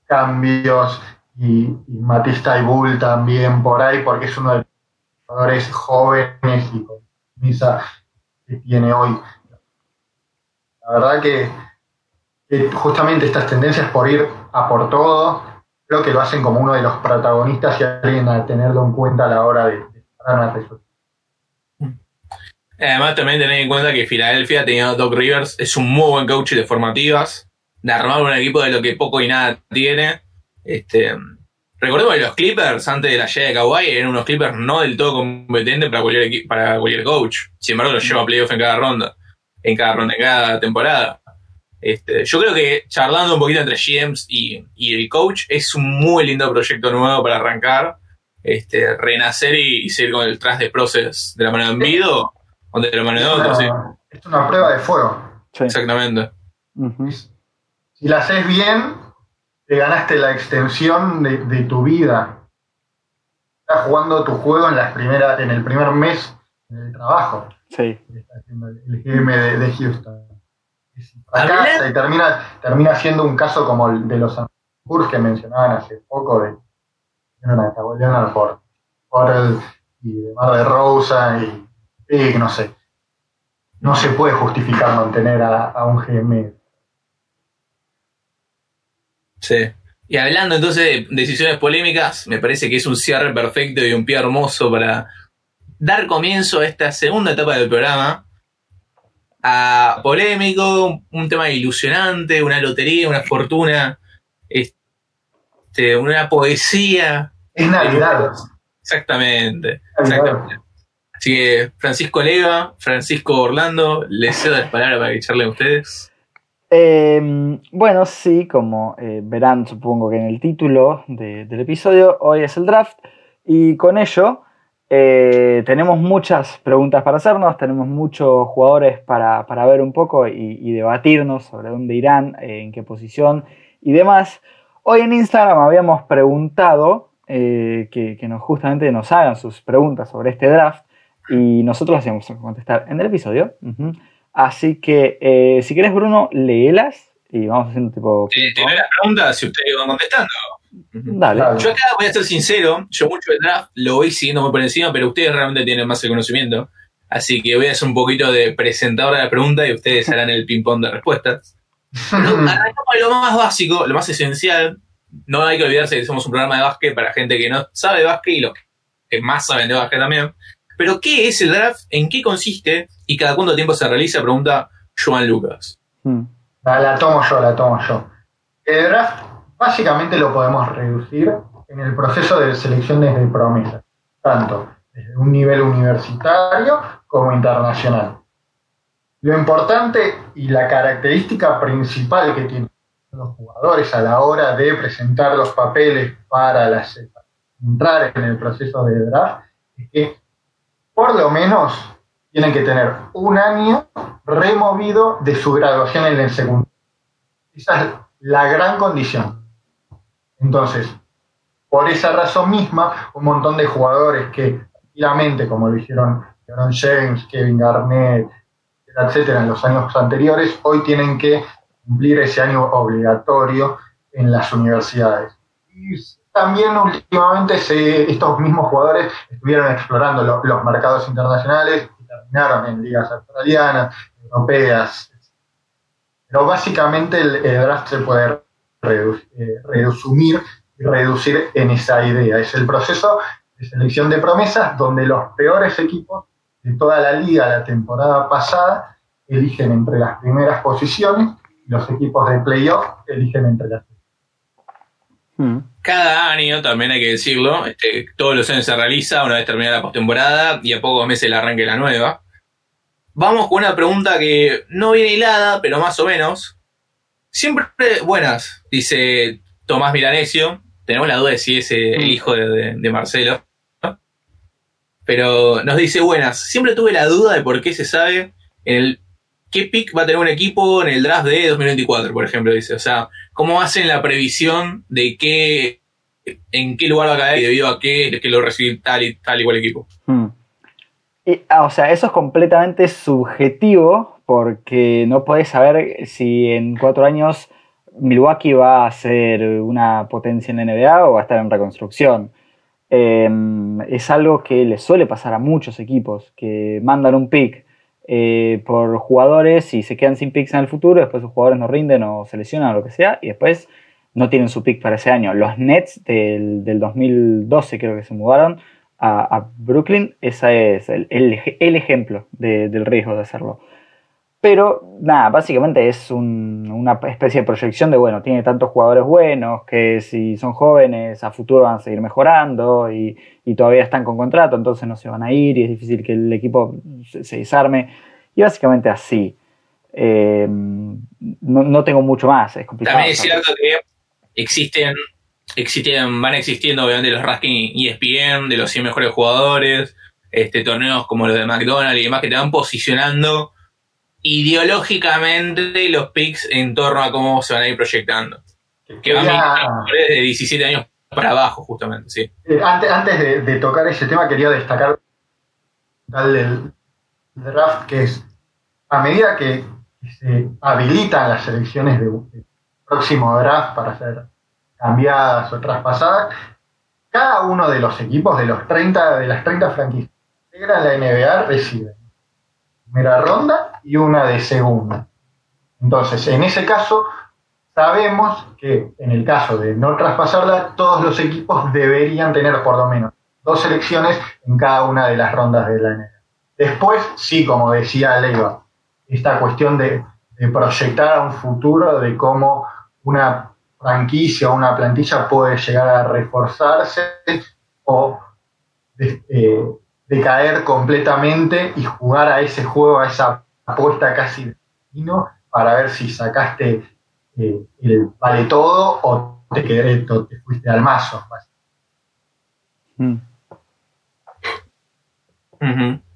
Speaker 3: cambios y, y Matista y Bull también por ahí, porque es uno de los jugadores jóvenes y con misa que tiene hoy. La verdad que, que justamente estas tendencias por ir a por todo, creo que lo hacen como uno de los protagonistas y alguien a tenerlo en cuenta a la hora de, de dar una resolución.
Speaker 2: Además, también tener en cuenta que Filadelfia, teniendo Doc Rivers, es un muy buen coach de formativas, de armar un equipo de lo que poco y nada tiene. Este, recordemos que los Clippers, antes de la llegada de Kawhi, eran unos Clippers no del todo competentes para cualquier, para cualquier coach. Sin embargo, los lleva a playoff en cada ronda, en cada ronda, en cada temporada. Este, yo creo que charlando un poquito entre GMs y, y el coach es un muy lindo proyecto nuevo para arrancar, este, renacer y, y seguir con el tras de process de la mano de Envido o de la mano de otro, sí.
Speaker 3: es una prueba de fuego.
Speaker 1: Sí.
Speaker 2: Exactamente.
Speaker 1: Ujú.
Speaker 3: Si la haces bien, te ganaste la extensión de, de tu vida. Estás jugando tu juego en, las primeras, en el primer mes del trabajo
Speaker 1: Sí.
Speaker 3: haciendo el, el GM de, de Houston.
Speaker 2: Habla-
Speaker 3: y termina, termina siendo un caso como el de los Kurs que mencionaban hace poco de Leonard por, por el y de Mar de Rosa y, y, no sé. No se puede justificar mantener a, a un GM.
Speaker 2: Sí. Y hablando entonces de decisiones polémicas, me parece que es un cierre perfecto y un pie hermoso para dar comienzo a esta segunda etapa del programa. A polémico, un tema ilusionante, una lotería, una fortuna, este, una poesía.
Speaker 3: Es Navidad.
Speaker 2: Exactamente, exactamente. Así que Francisco Lega, Francisco Orlando, les cedo la palabra para que charlen ustedes.
Speaker 1: Eh, bueno, sí, como eh, verán supongo que en el título de, del episodio, hoy es el draft y con ello eh, tenemos muchas preguntas para hacernos, tenemos muchos jugadores para, para ver un poco y, debatirnos sobre dónde irán, en qué posición y demás. Hoy en Instagram habíamos preguntado eh, que, justamente nos hagan sus preguntas sobre este draft y nosotros las íbamos a contestar en el episodio. Así que, eh, si querés, Bruno, léelas y vamos haciendo tipo.
Speaker 2: Sí, las preguntas si ustedes van contestando.
Speaker 1: Dale.
Speaker 2: Yo acá voy a ser sincero, yo mucho el draft lo voy siguiendo muy por encima, pero ustedes realmente tienen más el conocimiento. Así que voy a hacer un poquito de presentador de la pregunta y ustedes harán el ping-pong de respuestas. [LAUGHS] Arrancamos lo más básico, lo más esencial. No hay que olvidarse que somos un programa de básquet para gente que no sabe de básquet y los que más saben de básquet también. Pero, ¿qué es el draft? ¿En qué consiste? ¿Y cada cuánto tiempo se realiza? Pregunta Joan Lucas.
Speaker 3: Hmm. La, la, tomo yo, la tomo yo. El draft básicamente lo podemos reducir en el proceso de selección desde promesa, tanto desde un nivel universitario como internacional. Lo importante y la característica principal que tienen los jugadores a la hora de presentar los papeles para, las, entrar en el proceso de draft es que por lo menos tienen que tener un año removido de su graduación en el segundo. Esa es la gran condición. Entonces, por esa razón misma, un montón de jugadores que, tranquilamente, como lo hicieron LeBron James, Kevin Garnett, etcétera, en los años anteriores, hoy tienen que cumplir ese año obligatorio en las universidades. Y también últimamente estos mismos jugadores estuvieron explorando lo, los mercados internacionales y terminaron en ligas australianas, europeas. Pero básicamente el, el draft se puede redu eh, resumir y reducir en esa idea. Es el proceso de selección de promesas donde los peores equipos de toda la liga la temporada pasada eligen entre las primeras posiciones y los equipos de playoff eligen entre las
Speaker 2: cada año, también hay que decirlo, este, todos los años se realiza una vez terminada la postemporada y a pocos meses el arranque de la nueva. Vamos con una pregunta que no viene hilada, pero más o menos. Siempre buenas, dice Tomás Milanesio. Tenemos la duda de si es el hijo de, de, de Marcelo. Pero nos dice buenas. Siempre tuve la duda de por qué se sabe en el qué pick va a tener un equipo en el draft de 2024, por ejemplo, dice. O sea, cómo hacen la previsión de qué, en qué lugar va a caer y debido a qué que lo recibe tal y tal igual equipo.
Speaker 1: Hmm. Y, ah, o sea, eso es completamente subjetivo porque no podés saber si en cuatro años Milwaukee va a ser una potencia en NBA o va a estar en reconstrucción. Eh, es algo que le suele pasar a muchos equipos que mandan un pick eh, por jugadores y se quedan sin picks en el futuro, después los jugadores no rinden o se lesionan o lo que sea, y después no tienen su pick para ese año. Los Nets del, del 2012 creo que se mudaron a, Brooklyn, ese es el, ejemplo de, del riesgo de hacerlo. Pero nada, básicamente es un, una especie de proyección de, bueno, tiene tantos jugadores buenos que si son jóvenes a futuro van a seguir mejorando y, y, todavía están con contrato, entonces no se van a ir y es difícil que el equipo se, se desarme. Y básicamente así. Eh, no, tengo mucho más, es complicado.
Speaker 2: También es cierto que existen, existen van existiendo obviamente los rankings ESPN de los 100 mejores jugadores, este torneos como los de McDonald's y demás que te van posicionando ideológicamente los picks en torno a cómo se van a ir proyectando. Que van a de 17 años para abajo, justamente, sí.
Speaker 3: Eh, antes antes de, de, tocar ese tema, quería destacar del draft, que es a medida que se habilitan las elecciones del de próximo draft para ser cambiadas o traspasadas, cada uno de los equipos de los 30 de las 30 franquicias que integran la NBA recibe primera ronda y una de segunda. Entonces, en ese caso, sabemos que en el caso de no traspasarla, todos los equipos deberían tener por lo menos dos selecciones en cada una de las rondas de la NBA. Después, sí, como decía Leiva, esta cuestión de, proyectar a un futuro de cómo una franquicia o una plantilla puede llegar a reforzarse o eh, decaer completamente y jugar a ese juego, a esa apuesta casi de destino para ver si sacaste eh, el vale todo o te, quedé, te fuiste al mazo.
Speaker 2: Mm.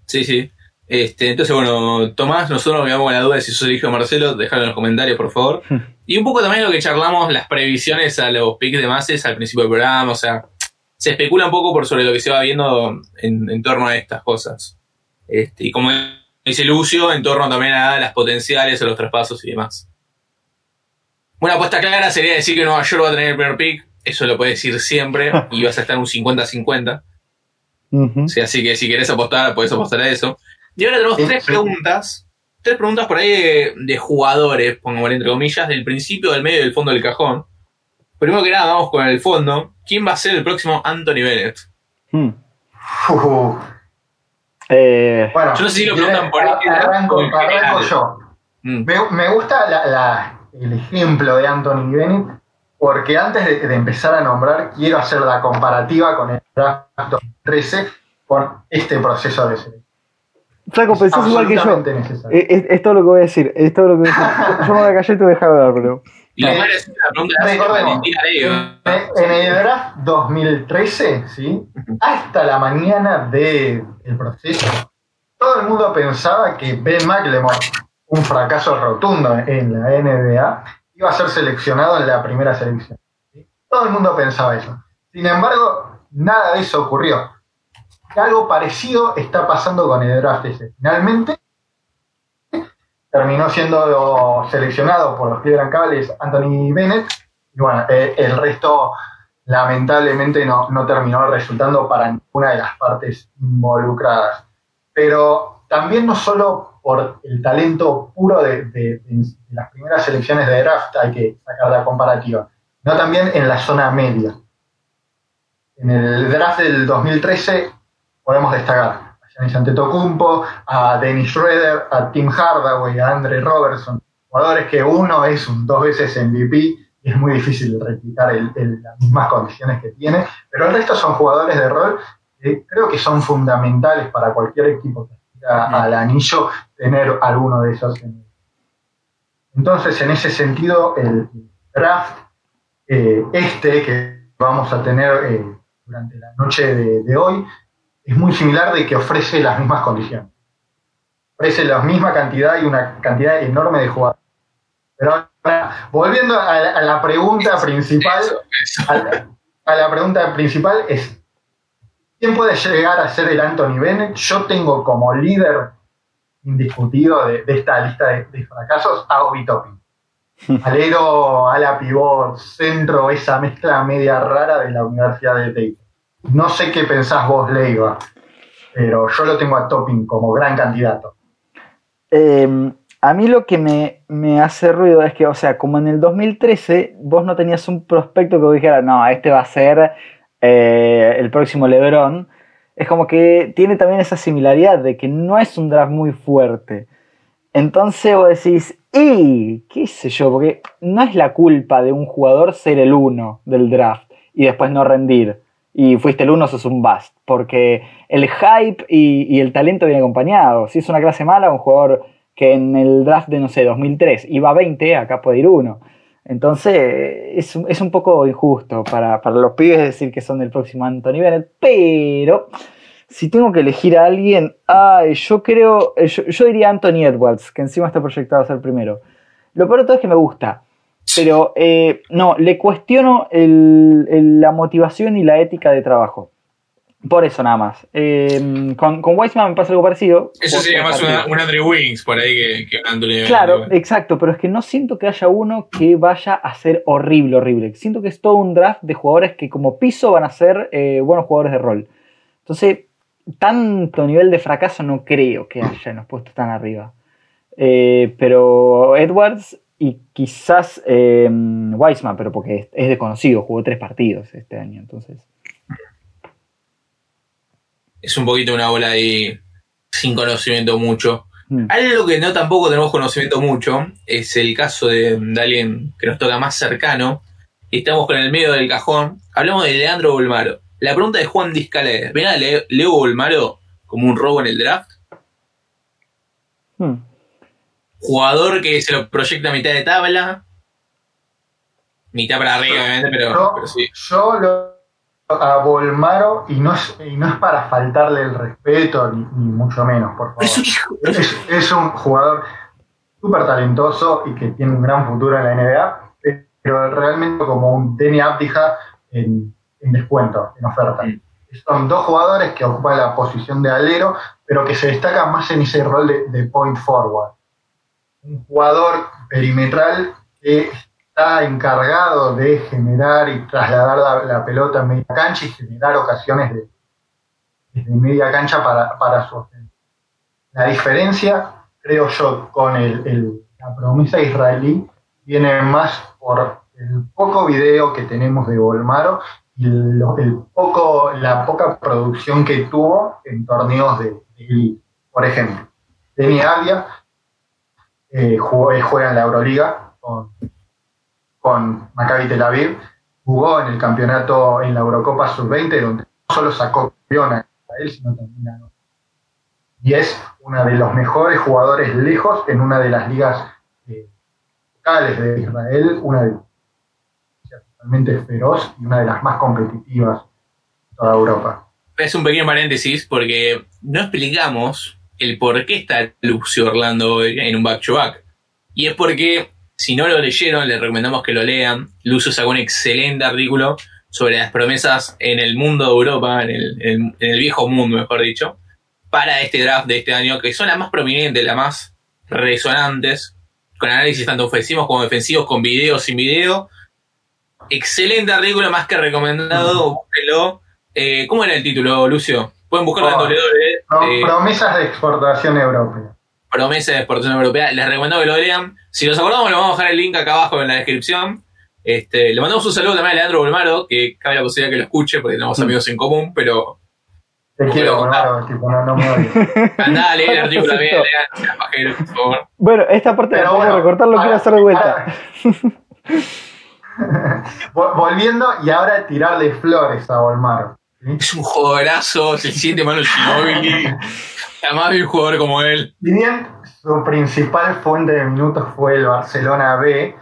Speaker 2: Sí, sí. Este, entonces, bueno, Tomás, nosotros nos quedamos con la duda de si sos hijo de Marcelo, déjalo en los comentarios, por favor. Hmm. Y un poco también lo que charlamos, las previsiones a los picks de Mases al principio del programa, o sea, se especula un poco por sobre lo que se va viendo en, torno a estas cosas. Este, y como dice Lucio, en torno también a las potenciales, a los traspasos y demás. Una apuesta clara sería decir que Nueva York va a tener el primer pick, eso lo puedes decir siempre, y vas a estar un 50-50. así que si querés apostar, puedes apostar a eso. Y ahora tenemos tres preguntas. Tres preguntas por ahí de, jugadores, pongamos entre comillas, del principio, del medio y del fondo del cajón. Primero que nada, vamos con el fondo. ¿Quién va a ser el próximo Anthony Bennett? Hmm. [LAUGHS]
Speaker 3: Eh, bueno, yo no sé si lo preguntan por ahí. Arranco, yo. Hmm. Me, gusta el ejemplo de Anthony Bennett porque antes de, de, empezar a nombrar, quiero hacer la comparativa con el draft 2013 con este proceso de selección.
Speaker 1: Flaco, pensás igual que yo. Es, es, todo lo que voy a decir. Es todo lo que voy a decir. [LAUGHS] yo me voy a callar y te voy a dejar hablar, pero. Y lo es
Speaker 3: una pregunta de En el draft 2013, ¿sí? Hasta la mañana del proceso, todo el mundo pensaba que Ben McLemore, un fracaso rotundo en la NBA, iba a ser seleccionado en la primera selección. Todo el mundo pensaba eso. Sin embargo, nada de eso ocurrió algo parecido está pasando con el draft ese. Finalmente, terminó siendo seleccionado por los Cleveland Cavaliers Anthony Bennett, y bueno, eh, el resto lamentablemente no, terminó resultando para ninguna de las partes involucradas. Pero también no solo por el talento puro de, las primeras selecciones de draft hay que sacar la comparativa, sino también en la zona media. En el draft del 2013 podemos destacar Giannis Antetokounmpo, a Dennis Schroeder, a Tim Hardaway, a Andre Robertson, jugadores que uno es un dos veces MVP y es muy difícil replicar las mismas condiciones que tiene, pero el resto son jugadores de rol que creo que son fundamentales para cualquier equipo que aspira al anillo tener alguno de esos. Entonces, en ese sentido, el draft eh, este que vamos a tener eh, durante la noche de hoy es muy similar de que ofrece las mismas condiciones. Ofrece la misma cantidad y una cantidad enorme de jugadores. Pero ahora, volviendo a la, pregunta principal, A, la, pregunta principal es, ¿quién puede llegar a ser el Anthony Bennett? Yo tengo como líder indiscutido de, esta lista de, fracasos a Obi Toppin. Alero, ala pivot, centro, esa mezcla media rara de la Universidad de Tate. No sé qué pensás vos, Leiva, pero yo lo tengo a Topping como gran candidato.
Speaker 1: Em, a mí lo que me, hace ruido es que, o sea, como en el 2013 vos no tenías un prospecto que vos dijeras, no, este va a ser eh, el próximo Lebron, es como que tiene también esa similaridad de que no es un draft muy fuerte. Entonces vos decís, y qué sé yo, porque no es la culpa de un jugador ser el uno del draft y después no rendir y fuiste el uno, sos un bust. Porque el hype y, el talento viene acompañado. Si es una clase mala, un jugador que en el draft de, no sé, 2003 iba a 20, acá puede ir uno. Entonces es, es un poco injusto para, los pibes decir que son el próximo Anthony Bennett, pero si tengo que elegir a alguien, yo creo, yo, diría Anthony Edwards, que encima está proyectado a ser primero. Lo peor de todo es que me gusta, pero eh, no, le cuestiono la motivación y la ética de trabajo. Por eso nada más. Eh, con, con Weissman me pasa algo parecido.
Speaker 2: Eso sería más una, un Andrew Wings por ahí que, que.
Speaker 1: Claro, exacto, pero es que no siento que haya uno que vaya a ser horrible, horrible. Siento que es todo un draft de jugadores que como piso van a ser eh, buenos jugadores de rol. Entonces, tanto nivel de fracaso no creo que haya en los puestos tan arriba. Eh, pero Edwards y quizás eh, Weissman, pero porque es desconocido, jugó tres partidos este año, entonces
Speaker 2: es un poquito una bola ahí sin conocimiento mucho. Mm. Algo que no tampoco tenemos conocimiento mucho es el caso de, alguien que nos toca más cercano. Y estamos con el medio del cajón. Hablamos de Leandro Bolmaro. La pregunta de Juan Discalé. ¿Ven a Leo Bolmaro como un robo en el draft? Hmm. Jugador que se lo proyecta a mitad de tabla. Mitad para arriba, obviamente, pero, pero sí.
Speaker 3: Yo lo a Volmaro y no es, y no es para faltarle el respeto, ni, mucho menos, por favor. Es, un jugador súper talentoso y que tiene un gran futuro en la NBA, pero realmente como un Denny Abdija en, descuento, en oferta. Son dos jugadores que ocupan la posición de alero, pero que se destacan más en ese rol de, de point forward. Un jugador perimetral que está encargado de generar y trasladar la, pelota en media cancha y generar ocasiones de, media cancha para, para su ofensa. La diferencia, creo yo, con el, la promesa israelí viene más por el poco video que tenemos de Volmaro y el, poco, la poca producción que tuvo en torneos de, de Por ejemplo, eh, juega en la Euroliga con, con Maccabi Tel Aviv, jugó en el campeonato en la Eurocopa Sub-20, donde no solo sacó campeón a Israel, sino también ganó. Y es uno de los mejores jugadores lejos en una de las ligas eh, locales de Israel, una de totalmente feroz y una de las más competitivas de toda Europa.
Speaker 2: Es un pequeño paréntesis porque no explicamos el por qué está Lucio Orlando en un back-to-back. Y es porque si no lo leyeron, les recomendamos que lo lean. Lucio sacó un excelente artículo sobre las promesas en el mundo de Europa, en el, viejo mundo, mejor dicho, para este draft de este año, que son las más prominentes, las más resonantes, con análisis tanto ofensivos como defensivos, con video, sin video. Excelente artículo, más que recomendado, búsquenlo. Eh, ¿Cómo era el título, Lucio? Pueden buscarlo en W.
Speaker 3: Eh, promesas de exportación europea
Speaker 2: promesa de exportación europea. Les recomiendo que lo lean. Si nos acordamos, le vamos a dejar el link acá abajo en la descripción. Este, le mandamos un saludo también a Leandro Bolmaro, que cabe la posibilidad que lo escuche porque tenemos amigos en común, pero.
Speaker 3: Te quiero, Bolmaro, tipo, no, no me [LAUGHS]
Speaker 2: Andá a leer el artículo también, lean, por favor.
Speaker 1: Bueno, esta parte la vamos a recortar, lo quiero hacer de vuelta. [LAUGHS] [LAUGHS]
Speaker 3: Volviendo y ahora tirarle flores a Bolmaro. [LAUGHS]
Speaker 2: Es un jugadorazo, se siente Manu Ginobili. Además de un jugador como él.
Speaker 3: Bien, su principal fuente de minutos fue el Barcelona B.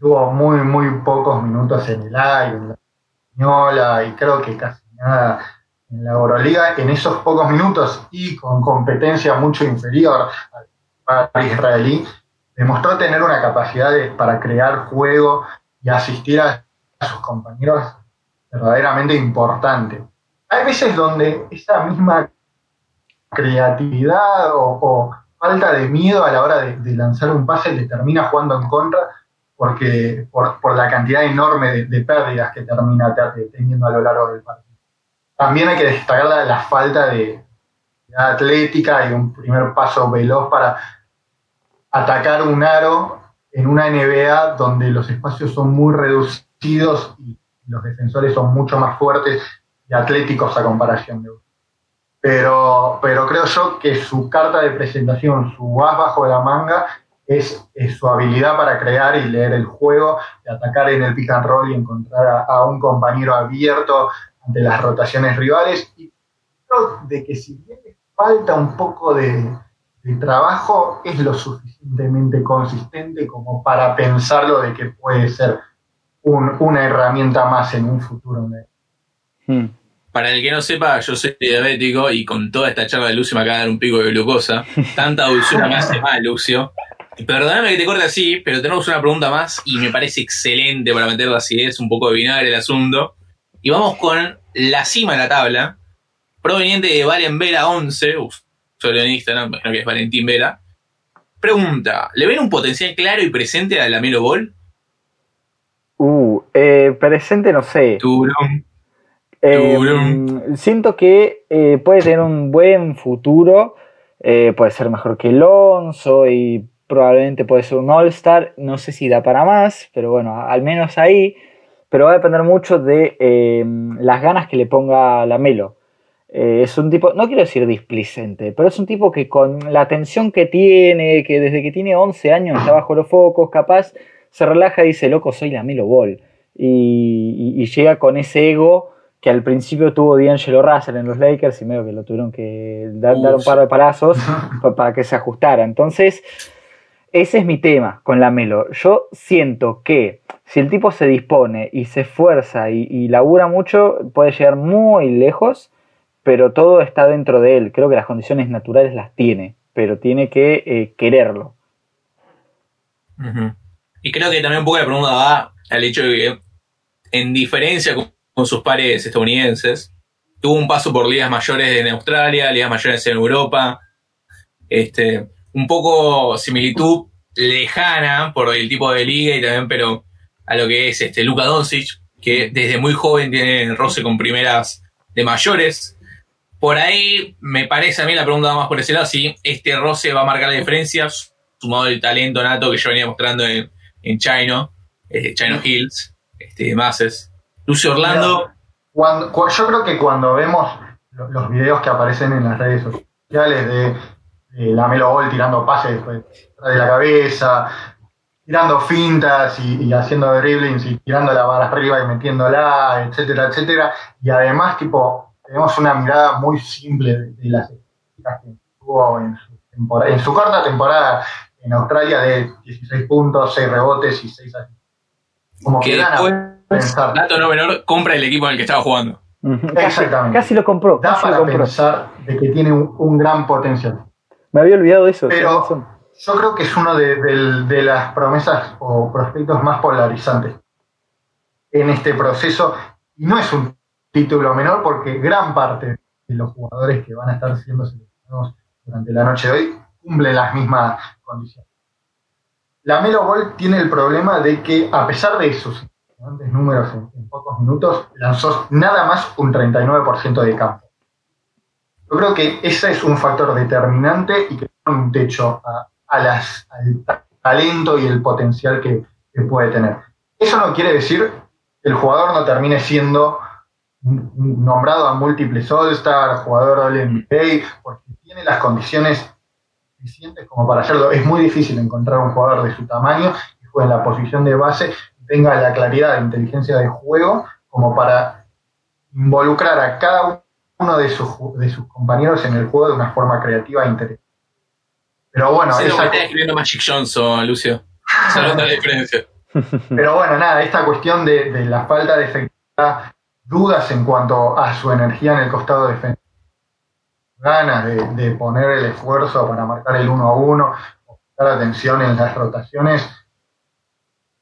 Speaker 3: Tuvo muy, muy pocos minutos en el A y en la española y creo que casi nada en la Euroliga. En esos pocos minutos y con competencia mucho inferior al israelí, demostró tener una capacidad para crear juego y asistir a sus compañeros verdaderamente importante. Hay veces donde esa misma creatividad o, falta de miedo a la hora de, lanzar un pase le termina jugando en contra porque por, la cantidad enorme de, pérdidas que termina teniendo a lo largo del partido. También hay que destacar la, falta de, atlética y un primer paso veloz para atacar un aro en una NBA donde los espacios son muy reducidos y los defensores son mucho más fuertes y atléticos a comparación de pero, pero creo yo que su carta de presentación, su as bajo de la manga, es, su habilidad para crear y leer el juego, de atacar en el pick and roll y encontrar a, un compañero abierto ante las rotaciones rivales. Y creo de que si bien falta un poco de, trabajo, es lo suficientemente consistente como para pensarlo de que puede ser una herramienta más en un futuro.
Speaker 2: Hmm. Para el que no sepa, yo soy diabético y con toda esta charla de Lucio me acaba de dar un pico de glucosa. [LAUGHS] Tanta dulzura me hace mal, Lucio. Perdóname que te corte así, pero tenemos una pregunta más y me parece excelente para meter la acidez, un poco de vinagre el asunto. Y vamos con la cima de la tabla, proveniente de Valen Vera 11, solo en Instagram, imagino que es Valentín Vera. Pregunta, ¿le ven un potencial claro y presente a la Melo Ball?
Speaker 1: Uh, eh, presente no sé.
Speaker 2: Turón.
Speaker 1: Eh, siento que eh, puede tener un buen futuro, eh, puede ser mejor que Alonso y probablemente puede ser un All-Star, no sé si da para más, pero bueno, al menos ahí, pero va a depender mucho de las ganas que le ponga la Melo. es un tipo, no quiero decir displicente, pero es un tipo que con la atención que tiene, que desde que tiene 11 años está bajo los focos, capaz se relaja y dice, loco, soy la Melo Ball. y llega con ese ego que al principio tuvo D'Angelo Russell en los Lakers y medio que lo tuvieron que dar, un par de palazos [LAUGHS] para que se ajustara. Entonces, ese es mi tema con la Melo. Yo siento que si el tipo se dispone y se esfuerza y, labura mucho, puede llegar muy lejos, pero todo está dentro de él. Creo que las condiciones naturales las tiene, pero tiene que eh, quererlo.
Speaker 2: Y creo que también un poco la pregunta va al hecho de que, en diferencia con con sus pares estadounidenses. Tuvo un paso por ligas mayores en Australia, ligas mayores en Europa. Este, un poco similitud lejana por el tipo de liga y también, pero a lo que es este Luka Doncic, que desde muy joven tiene roce con primeras de mayores. Por ahí me parece a mí la pregunta más por ese lado, si este roce va a marcar la diferencia, sumado el talento nato que yo venía mostrando en, en Chino, eh, Chino Hills, este, Masses. Lucio Orlando.
Speaker 3: Cuando, yo creo que cuando vemos los videos que aparecen en las redes sociales de, la Melo Ball tirando pases de la cabeza, tirando fintas y, haciendo dribblings y tirando la barra arriba y metiéndola, etcétera, etcétera. Y además, tipo, tenemos una mirada muy simple de, las estadísticas que tuvo en su, en su corta temporada en Australia de 16 puntos, 6 rebotes y 6 asistencias.
Speaker 2: Como que, que Dato no menor, compra el equipo en el que estaba jugando.
Speaker 3: Exactamente.
Speaker 1: Casi lo compró.
Speaker 3: Da para pensar de que tiene un, gran potencial.
Speaker 1: Me había olvidado de eso.
Speaker 3: Pero yo creo que es uno de, las promesas o prospectos más polarizantes en este proceso. Y no es un título menor porque gran parte de los jugadores que van a estar siendo seleccionados durante la noche de hoy cumplen las mismas condiciones. La Melo Ball tiene el problema de que, a pesar de eso, números en, pocos minutos, lanzó nada más un 39% de campo. Yo creo que ese es un factor determinante y que pone un techo a, las, al talento y el potencial que, puede tener. Eso no quiere decir que el jugador no termine siendo nombrado a múltiples All-Star, jugador del NBA, porque tiene las condiciones suficientes como para hacerlo. Es muy difícil encontrar un jugador de su tamaño que juegue en la posición de base tenga la claridad de inteligencia de juego como para involucrar a cada uno de sus, de sus compañeros en el juego de una forma creativa e interesante. Pero bueno,
Speaker 2: sí, esa... está escribiendo Magic Johnson, Lucio. la [LAUGHS] diferencia.
Speaker 3: Pero bueno, nada, esta cuestión de, la falta de efectividad, dudas en cuanto a su energía en el costado defensivo, ganas de, poner el esfuerzo para marcar el uno a uno, prestar atención en las rotaciones,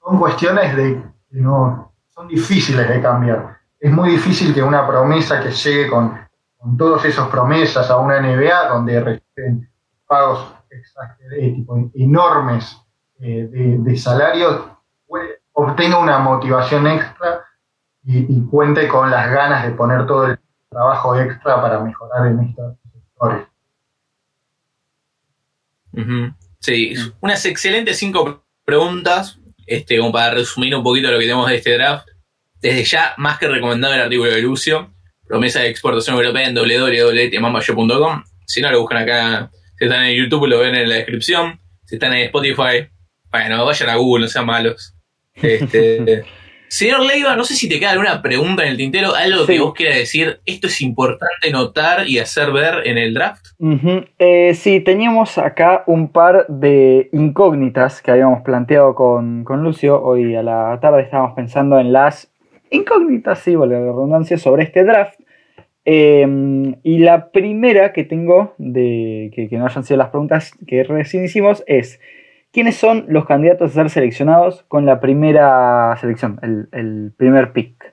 Speaker 3: son cuestiones de que no son difíciles de cambiar. Es muy difícil que una promesa que llegue con, con todas esas promesas a una NBA donde reciben pagos eh, enormes eh, de, salarios, obtenga una motivación extra y, cuente con las ganas de poner todo el trabajo extra para mejorar en estos sectores.
Speaker 2: Sí, unas excelentes cinco preguntas este, como para resumir un poquito lo que tenemos de este draft, desde ya más que recomendado el artículo de Lucio, promesa de exportación europea en www.mamayo.com. Si no lo buscan acá, si están en YouTube lo ven en la descripción, si están en Spotify, bueno, vayan a Google, no sean malos. Este, [LAUGHS] Señor Leiva, no sé si te queda alguna pregunta en el tintero, algo que vos quieras decir, esto es importante notar y hacer ver en el draft.
Speaker 1: Eh, sí, teníamos acá un par de incógnitas que habíamos planteado con, Lucio. Hoy a la tarde estábamos pensando en las incógnitas, sí, vale la redundancia, sobre este draft. Em, y la primera que tengo, de que, que no hayan sido las preguntas que recién hicimos, es ¿Quiénes son los candidatos a ser seleccionados con la primera selección, el, primer pick?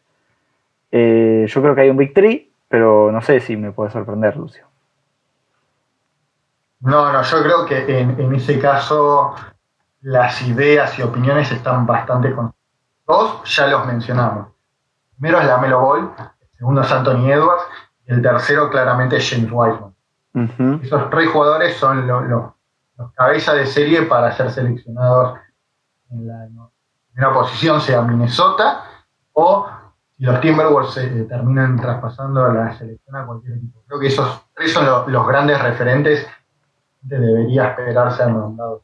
Speaker 1: Eh, yo creo que hay un Big pero no sé si me puede sorprender, Lucio.
Speaker 3: No, no, yo creo que en, en ese caso las ideas y opiniones están bastante con Dos ya los mencionamos. Primero es la Melo Ball, el segundo es Anthony Edwards y el tercero claramente es James Wiseman. Esos tres jugadores son los cabezas de serie para ser seleccionados en la primera posición, sea Minnesota o si los Timberwolves se terminan traspasando a la selección a cualquier equipo. Creo que esos tres son los grandes referentes que debería esperar ser nombrados.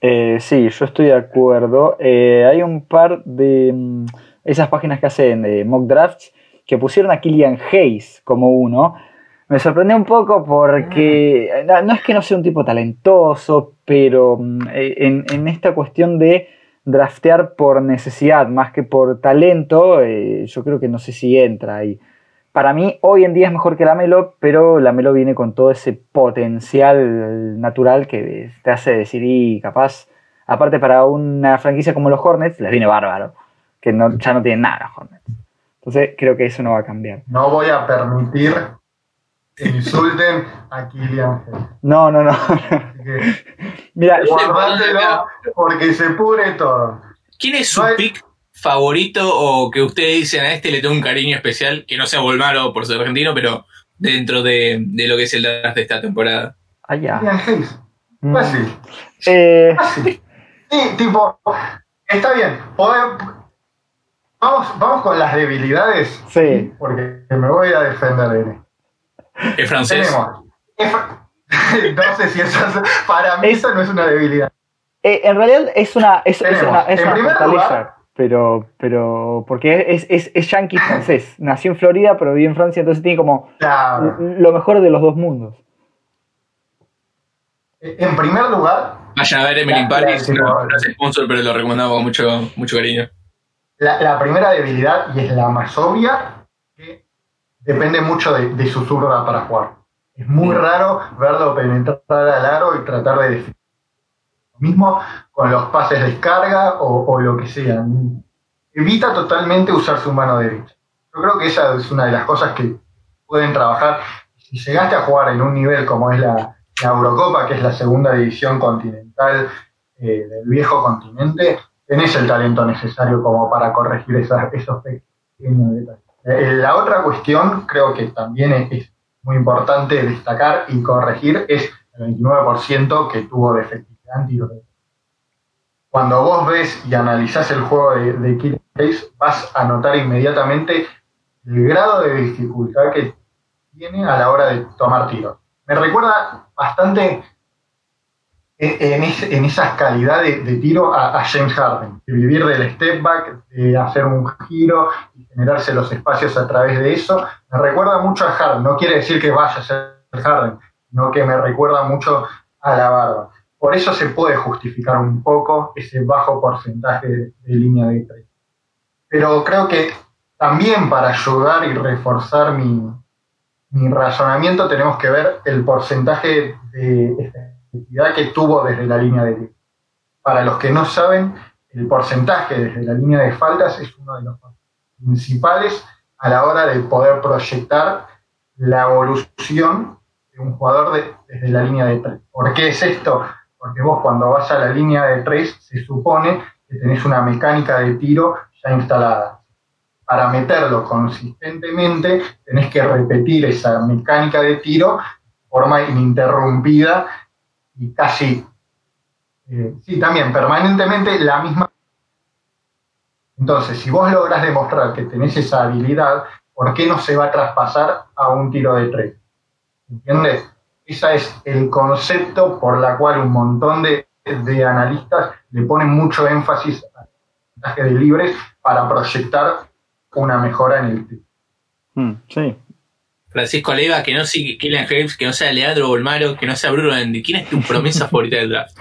Speaker 1: Eh, sí, yo estoy de acuerdo. Eh, hay un par de mm, esas páginas que hacen de mock drafts que pusieron a Killian Hayes como uno. Me sorprendió un poco porque no, es que no sea un tipo talentoso, pero mm, eh, en, en esta cuestión de draftear por necesidad más que por talento, yo creo que no sé si entra ahí para mí hoy en día es mejor que la Melo, pero la Melo viene con todo ese potencial natural que te hace decir, y capaz, aparte para una franquicia como los Hornets, les viene bárbaro, que no, ya no tienen nada los Hornets. Entonces creo que eso no va a cambiar.
Speaker 3: No voy a permitir insulten a Kylian
Speaker 1: No, no, no. [LAUGHS]
Speaker 3: Mira, porque se pudre todo.
Speaker 2: ¿Quién es su pick favorito o que ustedes dicen a este le tengo un cariño especial, que no sea Volmaro por ser argentino, pero dentro de, lo que es el draft de esta temporada?
Speaker 3: Allá. Ah, mm. Fácil. Eh. Fácil. Sí, tipo, está bien. Vamos, vamos con las debilidades.
Speaker 1: Sí.
Speaker 3: Porque me voy a defender de
Speaker 2: ¿Es francés? [LAUGHS]
Speaker 3: no sé si eso para mí eso no es una debilidad.
Speaker 1: Eh, en realidad es una, es, una, es una pero, pero porque es, es, es yankee francés. Nació en Florida, pero vive en Francia, entonces tiene como lo mejor de los dos mundos.
Speaker 3: En primer lugar.
Speaker 2: Vayan a ver Emily Paris, no, es sponsor, pero lo recomendamos con mucho, mucho cariño.
Speaker 3: La, primera debilidad, y es la más obvia, depende mucho de, de su zurda para jugar. Es muy raro verlo penetrar al aro y tratar de definir mismo con los pases de descarga o, lo que sea. Evita totalmente usar su mano derecha. Yo creo que esa es una de las cosas que pueden trabajar. Si llegaste a jugar en un nivel como es la, Eurocopa, que es la segunda división continental eh, del viejo continente, tenés el talento necesario como para corregir esas, esos pequeños detalles. Eh, la otra cuestión, creo que también es, muy importante destacar y corregir, es el 29% que tuvo de efectividad cuando vos ves y analizás el juego de, Kill vas a notar inmediatamente el grado de dificultad que tiene a la hora de tomar tiros. Me recuerda bastante en, en, esas calidades de, tiro a, James Harden, de vivir del step back, de hacer un giro y generarse los espacios a través de eso. Me recuerda mucho a Harden, no quiere decir que vaya a ser Harden, sino que me recuerda mucho a la barba. Por eso se puede justificar un poco ese bajo porcentaje de, línea de tres. Pero creo que también para ayudar y reforzar mi, razonamiento tenemos que ver el porcentaje de que tuvo desde la línea de. Para los que no saben, el porcentaje desde la línea de faltas es uno de los principales a la hora de poder proyectar la evolución de un jugador desde la línea de tres. ¿Por qué es esto? porque vos cuando vas a la línea de tres se supone que tenés una mecánica de tiro ya instalada. Para meterlo consistentemente tenés que repetir esa mecánica de tiro de forma ininterrumpida y casi, eh, sí, también permanentemente la misma. Entonces, si vos logras demostrar que tenés esa habilidad, ¿por qué no se va a traspasar a un tiro de tres? ¿Entiendes? Ese es el concepto por la cual un montón de, analistas le ponen mucho énfasis al porcentaje de libres para proyectar una mejora en el tipo.
Speaker 1: Mm, sí.
Speaker 2: Francisco Leiva, que no sea Killian Hayes, que no sea Leandro Bolmaro, que no sea Bruno Andy. ¿Quién es tu promesa [LAUGHS] favorita del draft?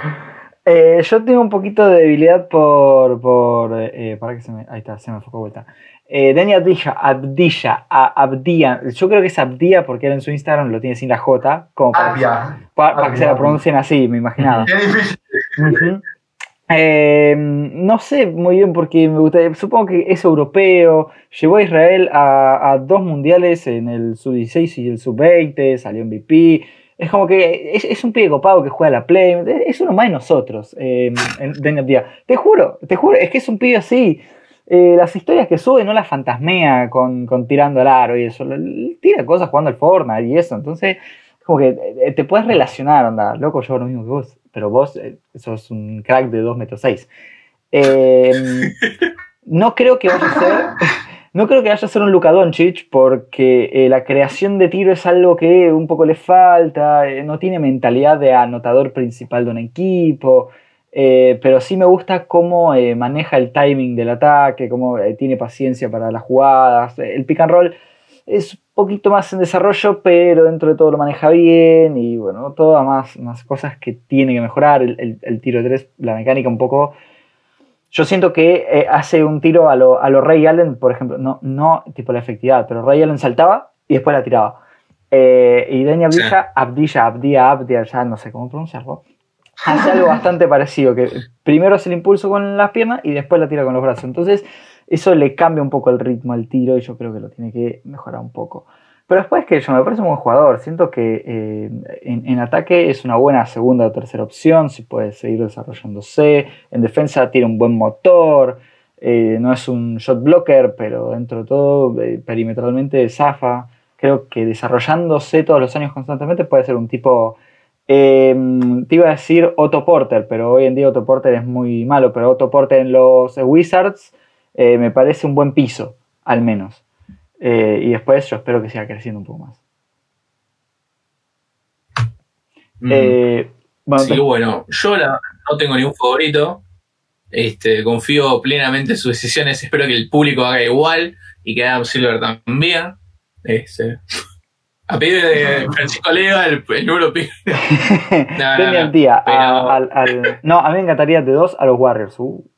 Speaker 1: Eh, yo tengo un poquito de debilidad por. por eh, para que se me. Ahí está, se me fue vuelta. Eh, Dani Abdilla, Abdilla, Abdía, yo creo que es Abdía porque él en su Instagram lo tiene sin la J, como para, que, se la pronuncien así, me imaginaba.
Speaker 3: Qué difícil.
Speaker 1: Eh, no sé muy bien porque me gusta. Supongo que es europeo. Llevó a Israel a, dos mundiales en el sub-16 y el sub-20. Salió MVP. Es como que es, un pibe copado que juega la Play. Es uno más de nosotros. Eh, Te juro, te juro. Es que es un pibe así. Eh, las historias que sube no las fantasmea con, tirando al aro y eso. Tira cosas jugando al Fortnite y eso. Entonces, como que eh, te puedes relacionar, anda. Loco, yo lo mismo que vos pero vos eh, sos un crack de 2 metros 6. Em, [LAUGHS] no creo que vaya a ser. No creo que vaya a ser un Luka Doncic porque eh, la creación de tiro es algo que un poco le falta, eh, no tiene mentalidad de anotador principal de un equipo, pero sí me gusta cómo maneja el timing del ataque, cómo tiene paciencia para las jugadas. El pick and roll es poquito más en desarrollo, pero dentro de todo lo maneja bien y bueno, todas más, más cosas que tiene que mejorar. El, tiro de tres, la mecánica un poco. Yo siento que eh, hace un tiro a lo, a Ray Allen, por ejemplo, no, no tipo la efectividad, pero Ray Allen saltaba y después la tiraba. Eh, y Denia Abdilla, Abdilla, Abdilla, Abdilla, ya no sé cómo pronunciarlo, hace algo bastante [LAUGHS] parecido, que primero hace el impulso con las piernas y después la tira con los brazos. Entonces, eso le cambia un poco el ritmo al tiro y yo creo que lo tiene que mejorar un poco. Pero después que yo me parece un buen jugador, siento que eh, en, ataque es una buena segunda o tercera opción, si puede seguir desarrollándose, en defensa tiene un buen motor, eh, no es un shot blocker, pero dentro de todo eh, perimetralmente zafa. Creo que desarrollándose todos los años constantemente puede ser un tipo te iba a decir Otto Porter, pero hoy en día Otto Porter es muy malo, pero Otto Porter en los Wizards eh, me parece un buen piso, al menos. Eh, y después yo espero que siga creciendo un poco más.
Speaker 2: Mm. Eh, bueno, bueno, yo no tengo ningún favorito. Este, confío plenamente en sus decisiones. Espero que el público haga igual y que Adam Silver también. Este, [LAUGHS] a pedido de Francisco Leva, el, el número pide. [LAUGHS]
Speaker 1: no, a mí me encantaría de dos a los Warriors. Uh.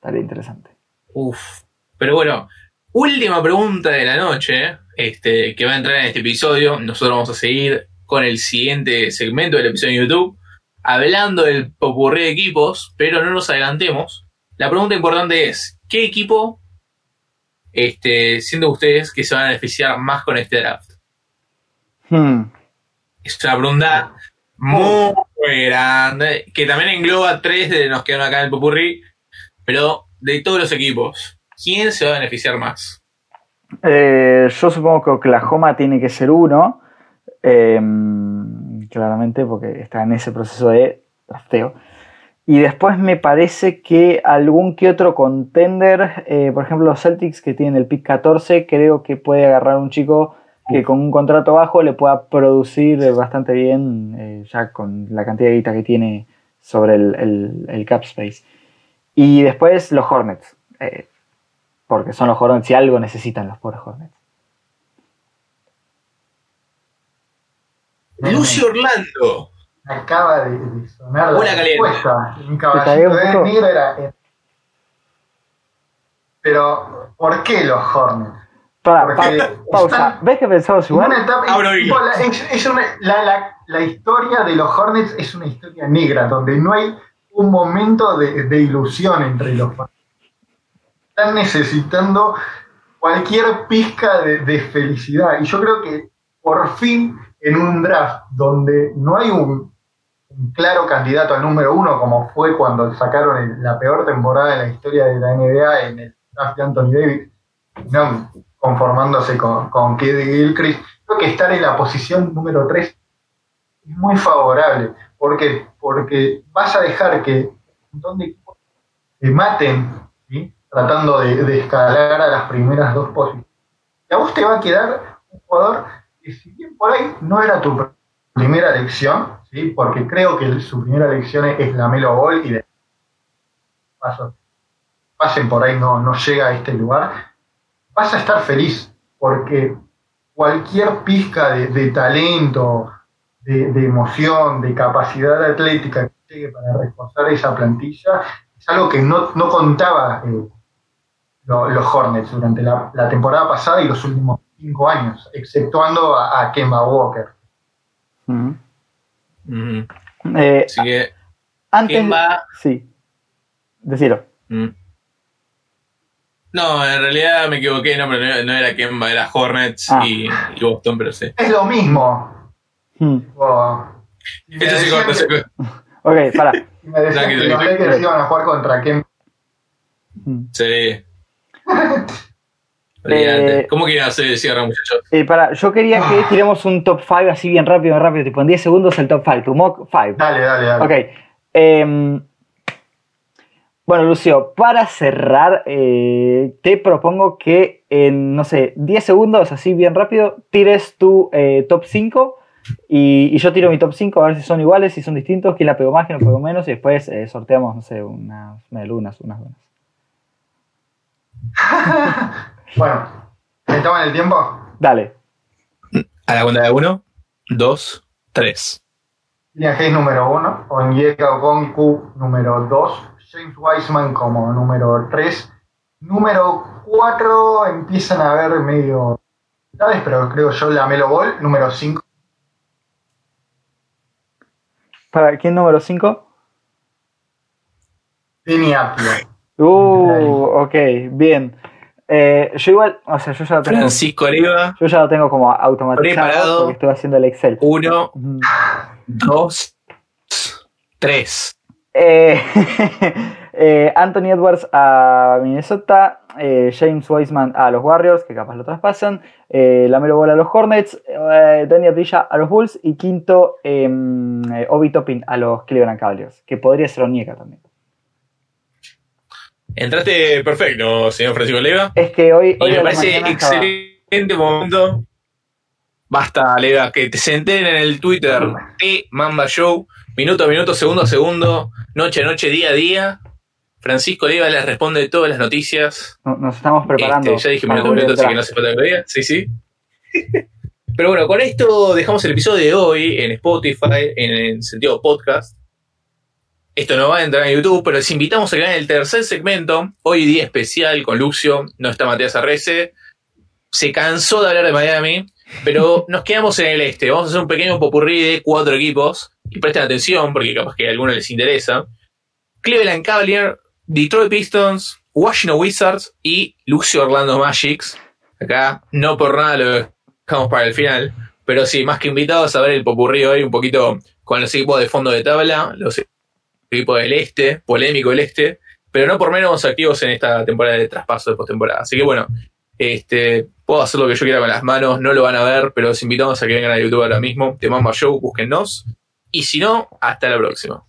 Speaker 1: Estaría interesante.
Speaker 2: Uf. Pero bueno, última pregunta de la noche, este, que va a entrar en este episodio. Nosotros vamos a seguir con el siguiente segmento del episodio de YouTube, hablando del popurrí de equipos, pero no nos adelantemos. La pregunta importante es, ¿qué equipo, este, siendo ustedes, que se van a beneficiar más con este draft? Hmm. Es una pregunta muy grande, que también engloba tres de los que van acá en el popurrí, pero de todos los equipos, ¿quién se va a beneficiar más?
Speaker 1: Eh, yo supongo que Oklahoma tiene que ser uno, em, claramente, porque está en ese proceso de drafteo. Y después me parece que algún que otro contender, eh, por ejemplo los Celtics que tienen el pick 14, creo que puede agarrar un chico que con un contrato bajo le pueda producir bastante bien, eh, ya con la cantidad de guita que tiene sobre el, el cap space. Y después los Hornets. Eh, porque son los Hornets y algo necesitan los pobres Hornets.
Speaker 2: Lucio Orlando.
Speaker 3: Acaba de, sonar
Speaker 2: Una la respuesta.
Speaker 3: Un caballito de negro era. Eh, pero, ¿por qué los Hornets?
Speaker 1: Para, pausa. ¿Ves que pensamos igual?
Speaker 3: la, historia de los Hornets es una historia negra, donde no hay un momento de, ilusión entre los fans. Están necesitando cualquier pizca de, felicidad. Y yo creo que por fin en un draft donde no hay un, claro candidato al número uno, como fue cuando sacaron la peor temporada de la historia de la NBA en el draft de Anthony Davis, no conformándose con, con Kid Gilchrist, creo que estar en la posición número 3 es muy favorable. ¿Por qué? Porque vas a dejar que un montón de equipos te maten, tratando de, escalar a las primeras dos posiciones. Y a vos te va a quedar un jugador que si bien por ahí no era tu primera elección, ¿sí? porque creo que su primera elección es la Melo Ball y de paso pasen por ahí no, no llega a este lugar, vas a estar feliz porque cualquier pizca de talento, de, emoción, de capacidad atlética que llegue para reforzar esa plantilla, es algo que no, no contaba eh, los Hornets durante la, temporada pasada y los últimos cinco años, exceptuando a, a Kemba Walker.
Speaker 2: Eh, Así que
Speaker 1: Antes.
Speaker 2: Kemba.
Speaker 1: Sí. Decilo.
Speaker 2: Mm. No, en realidad me equivoqué, no, pero no, no era Kemba, era Hornets
Speaker 1: Ah.
Speaker 2: y, y Boston, pero sí.
Speaker 3: Es lo mismo.
Speaker 1: Hmm.
Speaker 3: Me
Speaker 2: se
Speaker 3: decían
Speaker 2: corta, se
Speaker 3: que-.
Speaker 1: Ok, para.
Speaker 3: me decían que los. Lakers iban a jugar contra Kemba.
Speaker 2: Sí. [LAUGHS] Olvídate.
Speaker 1: Eh,
Speaker 2: ¿Cómo quieren hacer cierre, muchachos?
Speaker 1: Eh, para, yo quería que tiremos un top 5 así bien rápido, bien rápido, tipo en 10 segundos el top 5, tu mock 5.
Speaker 3: Dale, dale, dale.
Speaker 1: Ok. em, bueno, Lucio, para cerrar, eh, te propongo que en, no sé, 10 segundos, así bien rápido, tires tu eh, top 5 y, y yo tiro mi top 5 a ver si son iguales, si son distintos, quién la pegó más, quién la pegó menos y después eh, sorteamos, no sé, unas medialunas, unas buenas. [LAUGHS]
Speaker 3: Bueno, ¿me toman el tiempo?
Speaker 1: Dale.
Speaker 2: A la cuenta de uno, dos, tres.
Speaker 3: Kylian Hayes número 1, Onyeka Okonku número 2, James Wiseman como número 3, número 4 empiezan a ver medio pero creo yo la Melo Ball, número 5,
Speaker 1: ¿Para quién número 5?
Speaker 3: Vini Apio.
Speaker 1: Uh, ok, bien. Eh, yo igual, o sea, yo ya lo tengo,
Speaker 2: Francisco Oliva,
Speaker 1: yo ya lo tengo como automatizado
Speaker 2: Preparado.
Speaker 1: porque estoy haciendo el Excel.
Speaker 2: uno,
Speaker 1: Ujú.
Speaker 2: dos, tres.
Speaker 1: Eh, [LAUGHS] eh, Anthony Edwards a Minnesota, eh, James Wiseman a los Warriors, que capaz lo traspasan, eh, Lamelo Ball a los Hornets, eh, Daniel Brilla a los Bulls y quinto em, Obi Toppin a los Cleveland Cavaliers, que podría ser Onyeka también.
Speaker 2: Entraste perfecto, señor Francisco Oliva.
Speaker 1: Es que hoy,
Speaker 2: Y me parece
Speaker 1: estaba-
Speaker 2: excelente momento. Basta, Lega, que te se enteren en el Twitter de Mamba Show, minuto a minuto, segundo a segundo, noche a noche, día a día. Francisco Oliva les responde todas las noticias.
Speaker 1: no- nos estamos preparando.
Speaker 2: Este, ya dije minuto,
Speaker 1: el
Speaker 2: así que no hace falta que lo. Sí, sí. [LAUGHS] Pero bueno, con esto dejamos el episodio de hoy en Spotify, en el sentido podcast. Esto no va a entrar en YouTube, pero les invitamos a que vean el tercer segmento. Hoy día especial con Luxio, no está Matías Arrece. Se cansó de hablar de Miami, pero [LAUGHS] nos quedamos en el este. Vamos a hacer un pequeño popurrí de cuatro equipos. Y presten atención, porque capaz que a algunos les interesa. Cleveland Cavaliers, Detroit Pistons, Washington Wizards y Luxio Orlando Magics. Acá no por nada lo dejamos para el final. Pero sí, más que invitados a ver el popurrí hoy un poquito con los equipos de fondo de tabla, los equipos del este, polémico el este, pero no por menos activos en esta temporada de traspaso de postemporada. Así que bueno, este, puedo hacer lo que yo quiera con las manos, no lo van a ver, pero los invitamos a que vengan a YouTube ahora mismo. Te mando a show, búsquennos. Y si no, hasta la próxima.